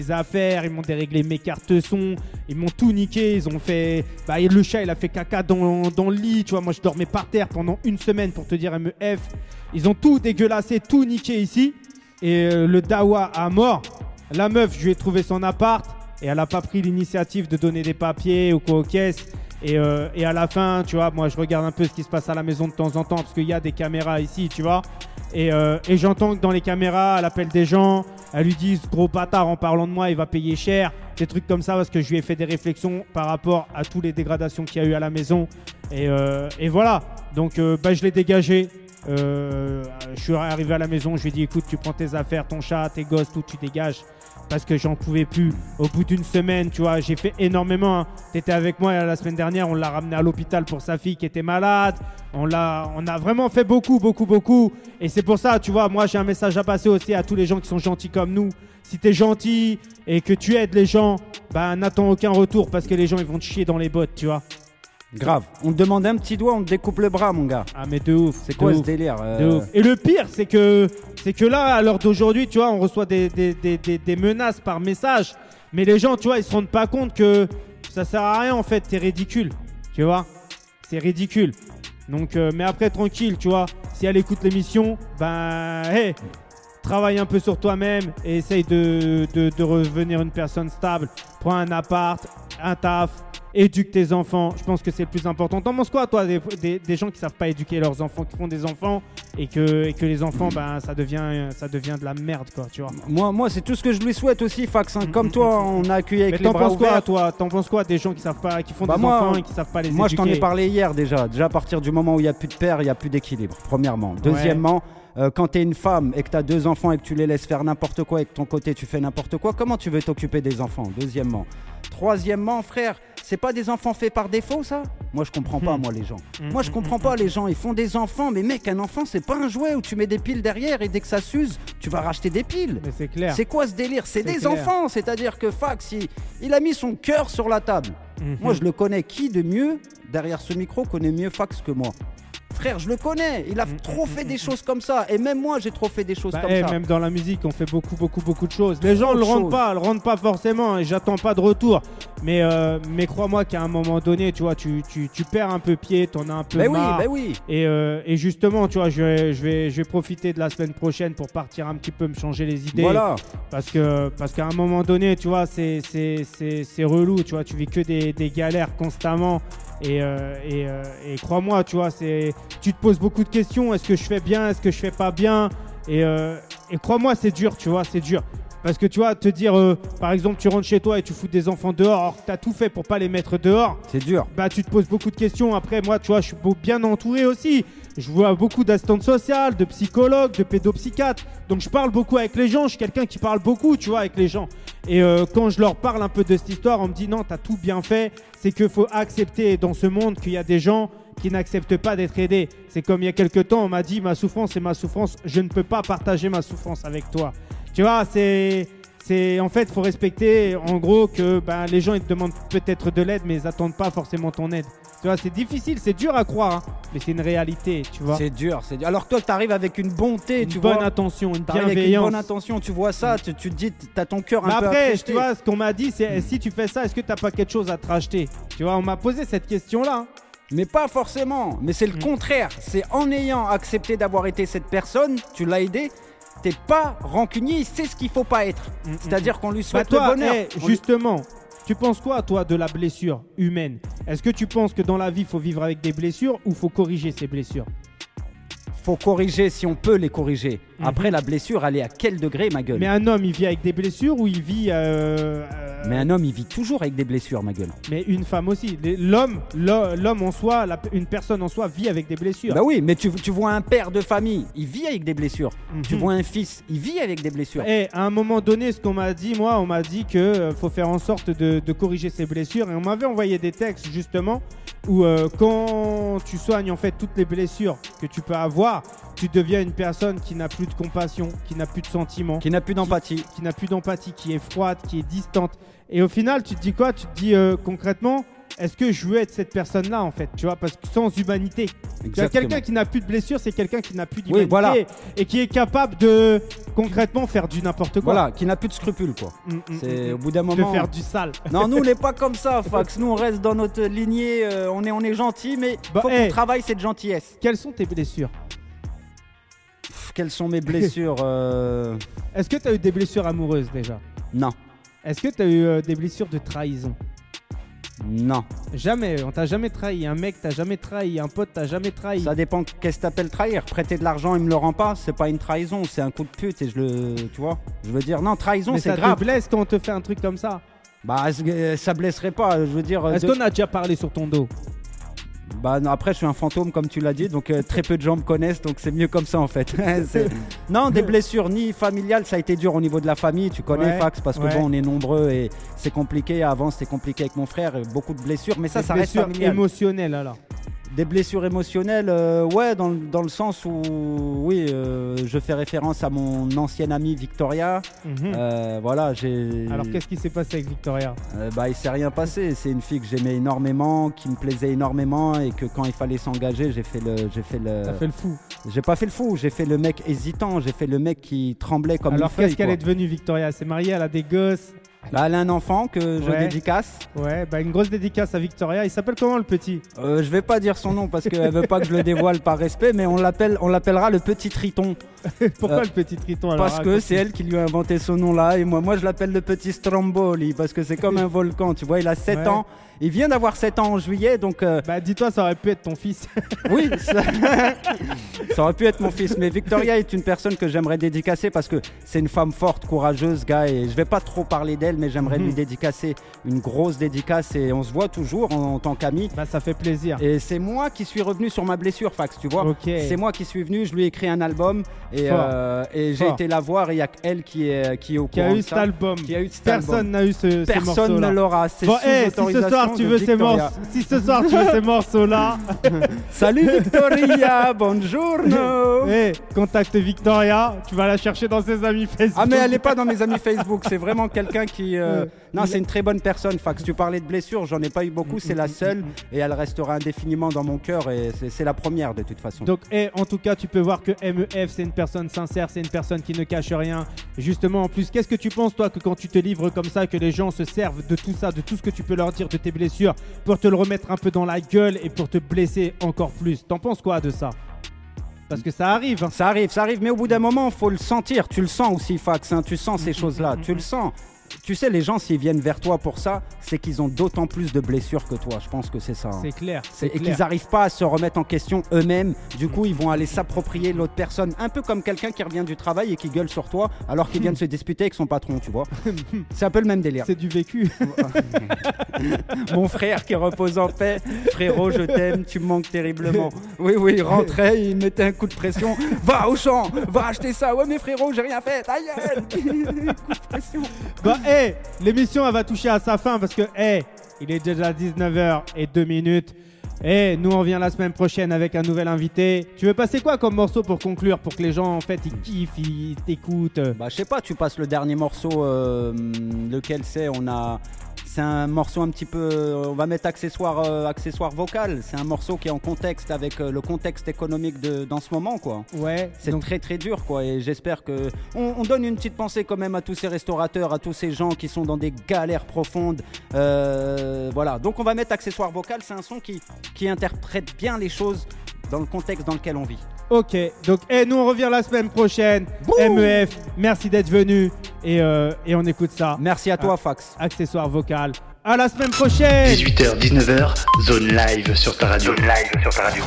affaires, ils m'ont déréglé mes cartes son, ils m'ont tout niqué, ils ont fait... Bah, le chat, il a fait caca dans, dans le lit, tu vois, moi je dormais par terre pendant une semaine pour te dire MEF. Ils ont tout dégueulassé, tout niqué ici. Et euh, le dawa a mort. La meuf, je lui ai trouvé son appart et elle n'a pas pris l'initiative de donner des papiers ou quoi aux caisses. Et, euh, et à la fin, tu vois, moi je regarde un peu ce qui se passe à la maison de temps en temps parce qu'il y a des caméras ici, tu vois. Et, euh, et j'entends que dans les caméras, elle appelle des gens, elle lui dit gros bâtard en parlant de moi, il va payer cher. Des trucs comme ça parce que je lui ai fait des réflexions par rapport à toutes les dégradations qu'il y a eu à la maison. Et, euh, voilà. Donc bah, je l'ai dégagé. Je suis arrivé à la maison, je lui ai dit écoute, tu prends tes affaires, ton chat, tes gosses, tout, tu dégages. Parce que j'en pouvais plus. Au bout d'une semaine, tu vois, j'ai fait énormément. hein. T'étais avec moi la semaine dernière, on l'a ramené à l'hôpital pour sa fille qui était malade. On l'a, on a vraiment fait beaucoup, beaucoup, beaucoup. Et c'est pour ça, tu vois, moi j'ai un message à passer aussi à tous les gens qui sont gentils comme nous. Si t'es gentil et que tu aides les gens, bah n'attends aucun retour parce que les gens ils vont te chier dans les bottes, tu vois. Grave. On te demande un petit doigt, on te découpe le bras, mon gars. Ah mais de ouf. C'est quoi ce délire De euh, ouf. Et le pire, c'est que, c'est que là, à l'heure d'aujourd'hui, tu vois, on reçoit des, des, des, des- des menaces par message. Mais les gens, tu vois, ils se rendent pas compte que ça sert à rien en fait. T'es ridicule. Tu vois? C'est ridicule. Donc, euh, mais après, tranquille, tu vois. Si elle écoute l'émission, ben, hey, travaille un peu sur toi-même et essaye de, de, de revenir une personne stable. Prends un appart, un taf, éduque tes enfants. Je pense que c'est le plus important. T'en penses quoi, toi, des, des, des gens qui savent pas éduquer leurs enfants, qui font des enfants et que, et que les enfants, ben, ça devient, ça devient de la merde, quoi, tu vois? Moi, moi c'est tout ce que je lui souhaite aussi, Fax. hein. Mm, Comme mm, toi, on a accueilli Mais avec les t'en bras penses quoi, ouverts. toi? T'en penses quoi des gens qui savent pas, qui font Bah des moi, enfants et qui savent pas les Moi, je éduquer t'en ai parlé hier déjà. Déjà, à partir du moment où il n'y a plus de père, il n'y a plus d'équilibre, premièrement. Deuxièmement, euh, quand tu es une femme et que tu as deux enfants et que tu les laisses faire n'importe quoi et que ton côté tu fais n'importe quoi, comment tu veux t'occuper des enfants Deuxièmement? Troisièmement, frère, c'est pas des enfants faits par défaut, ça? Moi, je comprends pas, Mhm. moi, les gens. Mhm, Moi, je comprends pas les gens. Ils font des enfants, mais mec, un enfant, c'est pas un jouet où tu mets des piles derrière et dès que ça s'use, tu vas racheter des piles. Mais c'est clair. C'est quoi ce délire? C'est des clair. enfants, c'est-à-dire que Fax, il, il a mis son cœur sur la table. Mhm. Moi, je le connais. Qui de mieux, derrière ce micro, connaît mieux Fax que moi? Frère, je le connais. Il a Mm, trop fait des choses comme ça. Et même moi, j'ai trop fait des choses Bah, comme eh, ça. Même dans la musique, on fait beaucoup, beaucoup, beaucoup de choses. Les gens ne le rendent choses. pas, le rendent pas forcément. Et j'attends pas de retour. Mais, euh, mais crois-moi qu'à un moment donné, tu vois, tu, tu, tu perds un peu pied, t'en as un peu Mais oui, marre. mais oui. Et, euh, et justement, tu vois, je vais, je, vais, je vais profiter de la semaine prochaine pour partir un petit peu me changer les idées. Voilà. Parce que parce qu'à un moment donné, tu vois, c'est relou, tu vois, tu vis que des, des galères constamment. Et, euh, et, euh, et crois-moi, tu vois, c'est tu te poses beaucoup de questions. Est-ce que je fais bien? Est-ce que je fais pas bien? Et, euh, et crois-moi, c'est dur, tu vois, c'est dur. Parce que tu vois, te dire, par exemple, tu rentres chez toi et tu fous des enfants dehors, alors que t'as tout fait pour pas les mettre dehors, C'est dur. bah tu te poses beaucoup de questions. Après, moi, tu vois, je suis bien entouré aussi. Je vois beaucoup d'assistantes sociales, de psychologues, de pédopsychiatres. Donc je parle beaucoup avec les gens. Je suis quelqu'un qui parle beaucoup, tu vois, avec les gens. Et euh, quand je leur parle un peu de cette histoire, on me dit non, t'as tout bien fait. C'est qu'il faut accepter dans ce monde qu'il y a des gens qui n'acceptent pas d'être aidés. C'est comme il y a quelques temps, on m'a dit ma souffrance c'est ma souffrance. Je ne peux pas partager ma souffrance avec toi. Tu vois, c'est c'est en fait, faut respecter en gros que ben, les gens ils te demandent peut-être de l'aide, mais ils attendent pas forcément ton aide. Tu vois, c'est difficile, c'est dur à croire, hein, mais c'est une réalité, tu vois. C'est dur, c'est dur. Alors que toi, tu arrives avec une bonté, Une tu bonne vois. attention, une T'arrives avec une bienveillance. bonne intention, tu vois ça, tu, tu te dis, t'as ton cœur un Mais peu après, tu vois, ce qu'on m'a dit, c'est si tu fais ça, est-ce que t'as pas quelque chose à te racheter? Tu vois, on m'a posé cette question-là. Mais pas forcément. Mais c'est le Mm. contraire. C'est en ayant accepté d'avoir été cette personne, tu l'as aidé. T'es pas rancunier, c'est ce qu'il faut pas être. Mm, mm, C'est-à-dire qu'on lui Bah souhaite toi, le bonheur. eh, On lui- justement, tu penses quoi, toi, de la blessure humaine? Est-ce que tu penses que dans la vie, il faut vivre avec des blessures ou faut corriger ces blessures? Faut corriger si on peut les corriger. Mhm. Après, la blessure, elle est à quel degré, ma gueule Mais un homme, il vit avec des blessures ou il vit. euh, euh, Mais un homme, il vit toujours avec des blessures, ma gueule. mais une femme aussi. Les- L'homme, l'ho- l'homme en soi, la- une personne en soi vit avec des blessures. Bah oui, mais tu, tu vois un père de famille, il vit avec des blessures. Mhm. Tu vois un fils, il vit avec des blessures. Eh, à un moment donné, ce qu'on m'a dit, moi, on m'a dit que euh, faut faire en sorte de, de corriger ses blessures. Et on m'avait envoyé des textes justement où euh, quand tu soignes en fait toutes les blessures que tu peux avoir, tu deviens une personne qui n'a plus de compassion, qui n'a plus de sentiments, Qui n'a plus d'empathie. qui n'a plus d'empathie, qui est froide, qui est distante. Et au final, tu te dis quoi? Tu te dis euh, concrètement, est-ce que je veux être cette personne-là en fait Tu vois, parce que sans humanité. Quelqu'un qui n'a plus de blessure, c'est quelqu'un qui n'a plus Oui, d'humanité voilà. et qui est capable de concrètement faire du n'importe quoi. Voilà, qui n'a plus de scrupules, quoi. Mm, mm, C'est mm, au bout d'un de moment. faire du sale. (laughs) Non, nous on n'est pas comme ça, Fax. Nous on reste dans notre lignée. euh, on est, on est gentil, mais Bah, faut qu'on travaille cette gentillesse. Quelles sont tes blessures? Pff, quelles sont mes blessures euh, Est-ce que tu as eu des blessures amoureuses déjà? Non, Est-ce que tu as eu euh, des blessures de trahison? Non. Jamais, on t'a jamais trahi. Un mec t'a jamais trahi. Un pote t'a jamais trahi. Ça dépend qu'est-ce que t'appelles trahir. Prêter de l'argent, il me le rend pas. C'est pas une trahison, c'est un coup de pute et je le, tu vois. Je veux dire, non, trahison, Mais c'est ça te grave. blesse quand on te fait un truc comme ça. Bah, euh, ça blesserait pas. Je veux dire. Est-ce de- qu'on a déjà parlé sur ton dos? Bah non, après je suis un fantôme comme tu l'as dit, donc euh, très peu de gens me connaissent, donc c'est mieux comme ça en fait. (laughs) Non, des blessures ni familiales, ça a été dur au niveau de la famille, tu connais Ouais, Fax, parce que ouais. bon on est nombreux et c'est compliqué. Avant c'était compliqué avec mon frère, et beaucoup de blessures, mais ça Des ça reste blessures familial. émotionnelles alors. Des blessures émotionnelles, euh, ouais, dans, le- dans le sens où, oui, euh, je fais référence à mon ancienne amie Victoria. Mhm. Euh, voilà, j'ai. Alors qu'est-ce qui s'est passé avec Victoria? Bah, il s'est rien passé. C'est une fille que j'aimais énormément, qui me plaisait énormément, et que quand il fallait s'engager, j'ai fait le, j'ai fait le. T'as fait le fou. J'ai pas fait le fou. J'ai fait le mec hésitant. J'ai fait le mec qui tremblait comme Alors qu'est-ce qu'elle est devenue Victoria? S'est mariée, elle a des gosses. Bah, elle a un enfant que je Ouais. dédicace. Ouais, bah une grosse dédicace à Victoria. Il s'appelle comment le petit? Euh, je vais pas dire son nom parce qu'elle veut pas que je le dévoile par respect, mais on l'appelle, on l'appellera le petit Triton. (laughs) Pourquoi Euh, le petit Triton alors Parce que c'est elle qui lui a inventé ce nom-là et moi, moi je l'appelle le petit Stromboli parce que c'est comme un (laughs) volcan, tu vois, il a 7 Ouais. ans. Il vient d'avoir 7 ans en juillet, donc euh, Bah dis-toi, ça aurait pu être ton fils. (laughs) oui, ça... ça aurait pu être mon fils. Mais Victoria est une personne que j'aimerais dédicacer parce que c'est une femme forte, courageuse, gars, et je vais pas trop parler d'elle, mais j'aimerais Mhm. lui dédicacer une grosse dédicace et on se voit toujours en, en tant qu'amis. bah ça fait plaisir. Et c'est moi qui suis revenu sur ma blessure, Fax, tu vois. Ok. C'est moi qui suis venu, je lui ai écrit un album et, euh, et j'ai été la voir et il y a qu'elle qui est, qui est au Qui a courant eu de cet album. Qui a eu cet Personne n'a eu ce, Personne ne l'aura. C'est Bon, hey, si ce soir tu veux ces morceaux, si ce soir tu veux ces (laughs) morceaux-là, (laughs) Salut Victoria, buongiorno. (laughs) hey, contacte Victoria. Tu vas la chercher dans ses amis Facebook. Ah mais elle est pas dans mes amis Facebook, c'est vraiment quelqu'un qui... euh, Euh, Non, c'est une très bonne personne, Fax. Tu parlais de blessures, j'en ai pas eu beaucoup, c'est la seule et elle restera indéfiniment dans mon cœur et c'est- la première de toute façon. Donc, eh, en tout cas, tu peux voir que MEF, c'est une personne sincère, c'est une personne qui ne cache rien. Justement, en plus, qu'est-ce que tu penses, toi, que quand tu te livres comme ça, que les gens se servent de tout ça, de tout ce que tu peux leur dire, de tes blessures, pour te le remettre un peu dans la gueule et pour te blesser encore plus? T'en penses quoi de ça? Parce que ça arrive. hein. Ça arrive, ça arrive, mais au bout d'un moment, faut le sentir. Tu le sens aussi, Fax. hein, Tu sens ces choses-là. Tu le sens. Tu sais, les gens, s'ils viennent vers toi pour ça, c'est qu'ils ont d'autant plus de blessures que toi. Je pense que c'est ça. hein. C'est clair. C'est- et qu'ils n'arrivent pas à se remettre en question eux-mêmes. Du coup, ils vont aller s'approprier l'autre personne, un peu comme quelqu'un qui revient du travail et qui gueule sur toi alors qu'il vient de (laughs) se disputer avec son patron, tu vois. (laughs) C'est un peu le même délire. C'est du vécu. (laughs) Mon frère qui repose en paix, frérot, je t'aime, tu me manques terriblement. Oui, oui, il rentrait, il mettait un coup de pression. Va au champ, va acheter ça. Ouais, mais frérot, j'ai rien fait. Gueule. coup de pression. Bah, hey, l'émission, elle va toucher à sa fin parce que, hey, il est déjà 19h et 2 minutes. Et nous, on vient la semaine prochaine avec un nouvel invité. Tu veux passer quoi comme morceau pour conclure Pour que les gens, en fait, ils kiffent, ils t'écoutent? Bah, je sais pas, tu passes le dernier morceau, euh, lequel c'est? On a. C'est un morceau un petit peu. On va mettre accessoire, euh, accessoire vocal. C'est un morceau qui est en contexte avec euh, le contexte économique de, dans ce moment, quoi. Ouais, C'est donc très très dur quoi et j'espère que on, on donne une petite pensée quand même à tous ces restaurateurs, à tous ces gens qui sont dans des galères profondes. Euh, voilà, donc on va mettre accessoire vocal, c'est un son qui, qui interprète bien les choses dans le contexte dans lequel on vit. Ok, donc hey, nous, on revient la semaine prochaine. MEF, merci d'être venu. Et, euh, et on écoute ça. Merci à toi Fax. Accessoire vocal. À la semaine prochaine 18h, 19h, zone live sur ta radio. Zone live sur ta radio.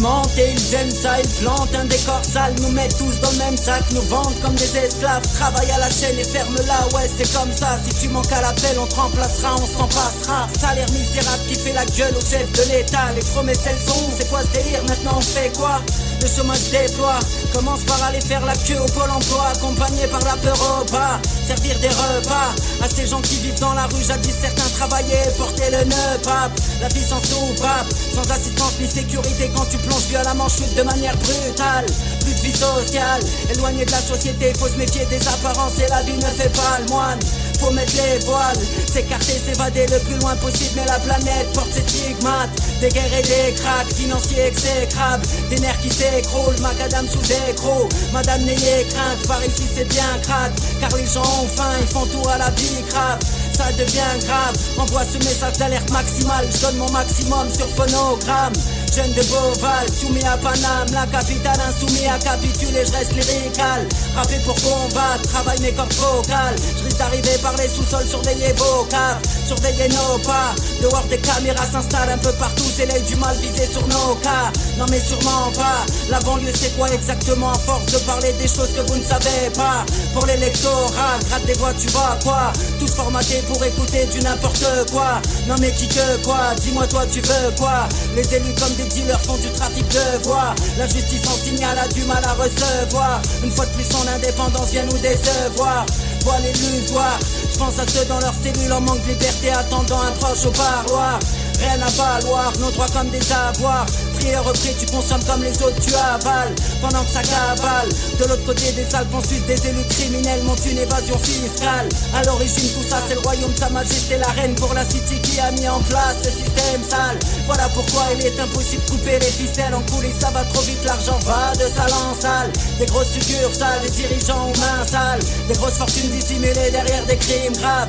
Ils mentent et ils aiment ça, ils plantent un décor sale, nous mettent tous dans le même sac, nous vendent comme des esclaves, travaille à la chaîne et ferme-la, ouais c'est comme ça, si tu manques à l'appel on te remplacera, on s'en passera, salaire misérable qui fait la gueule au chef de l'état, les promesses elles sont, c'est quoi ce délire, maintenant on fait quoi? Le chômage déploie, commence par aller faire la queue au pôle emploi, accompagné par la peur au bas, servir des repas à ces gens qui vivent dans la rue, jadis certains travaillaient, porter le nœud pape, la vie sans soupape, sans assistance ni sécurité quand tu plonges violemment chute de manière brutale, plus de vie sociale, éloigné de la société, faut se méfier des apparences et la vie ne fait pas le moine. Faut mettre les voiles, s'écarter, s'évader le plus loin possible, mais la planète porte ses stigmates. Des guerres et des cracks, financiers exécrables, des nerfs qui s'écroulent, macadam sous écro. Madame, n'ayez crainte, par ici c'est bien crade, car les gens ont faim, ils font tout à la vie grave. Ça devient grave, envoie ce message d'alerte maximale, je donne mon maximum sur phonogramme. Jeune de Beauval, soumis à Paname, la capitale insoumis à capituler, je reste lyrical. Rappé pour combattre, travaille mes cordes vocales. Je risque d'arriver par les sous-sols, surveiller vos caves, surveiller nos pas. Dehors des caméras s'installent un peu partout, c'est l'œil du mal visé sur nos cas. Non mais sûrement pas. La banlieue c'est quoi exactement? À force de parler des choses que vous ne savez pas. Pour l'électorat, gratte des voix, tu vois quoi? Tous formatés pour écouter du n'importe quoi. Non mais qui que quoi? Dis-moi toi tu veux quoi? Les élus comme des dealers font du trafic de voix. La justice en signal a du mal à recevoir. Une fois de plus son indépendance vient nous décevoir. Voile illusoire, je pense à ceux dans leur cellule en manque de liberté attendant un proche au parloir. Rien à valoir, nos droits comme des avoirs. Prière repris, tu consommes comme les autres, tu avales. Pendant que ça cavale, de l'autre côté des Alpes, en des élus criminels montent une évasion fiscale. À l'origine, tout ça, c'est le royaume de Sa Majesté, la reine pour la city qui a mis en place ce système sale. Voilà pourquoi il est impossible de couper les ficelles en coulisses, ça va trop vite, l'argent va de salle en salle. Des grosses succursales, des dirigeants aux mains sales, des grosses fortunes dissimulées derrière des crimes graves.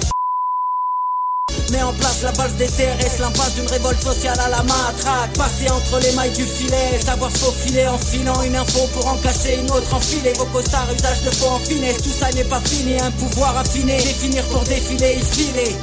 Mets en place la base des CRS, l'impasse d'une révolte sociale à la matraque. Passer entre les mailles du filet, savoir se faufiler en filant une info pour en cacher une autre, enfiler vos costards, usage de faux en finesse. Tout ça n'est pas fini, un pouvoir affiné, définir pour défiler et filer.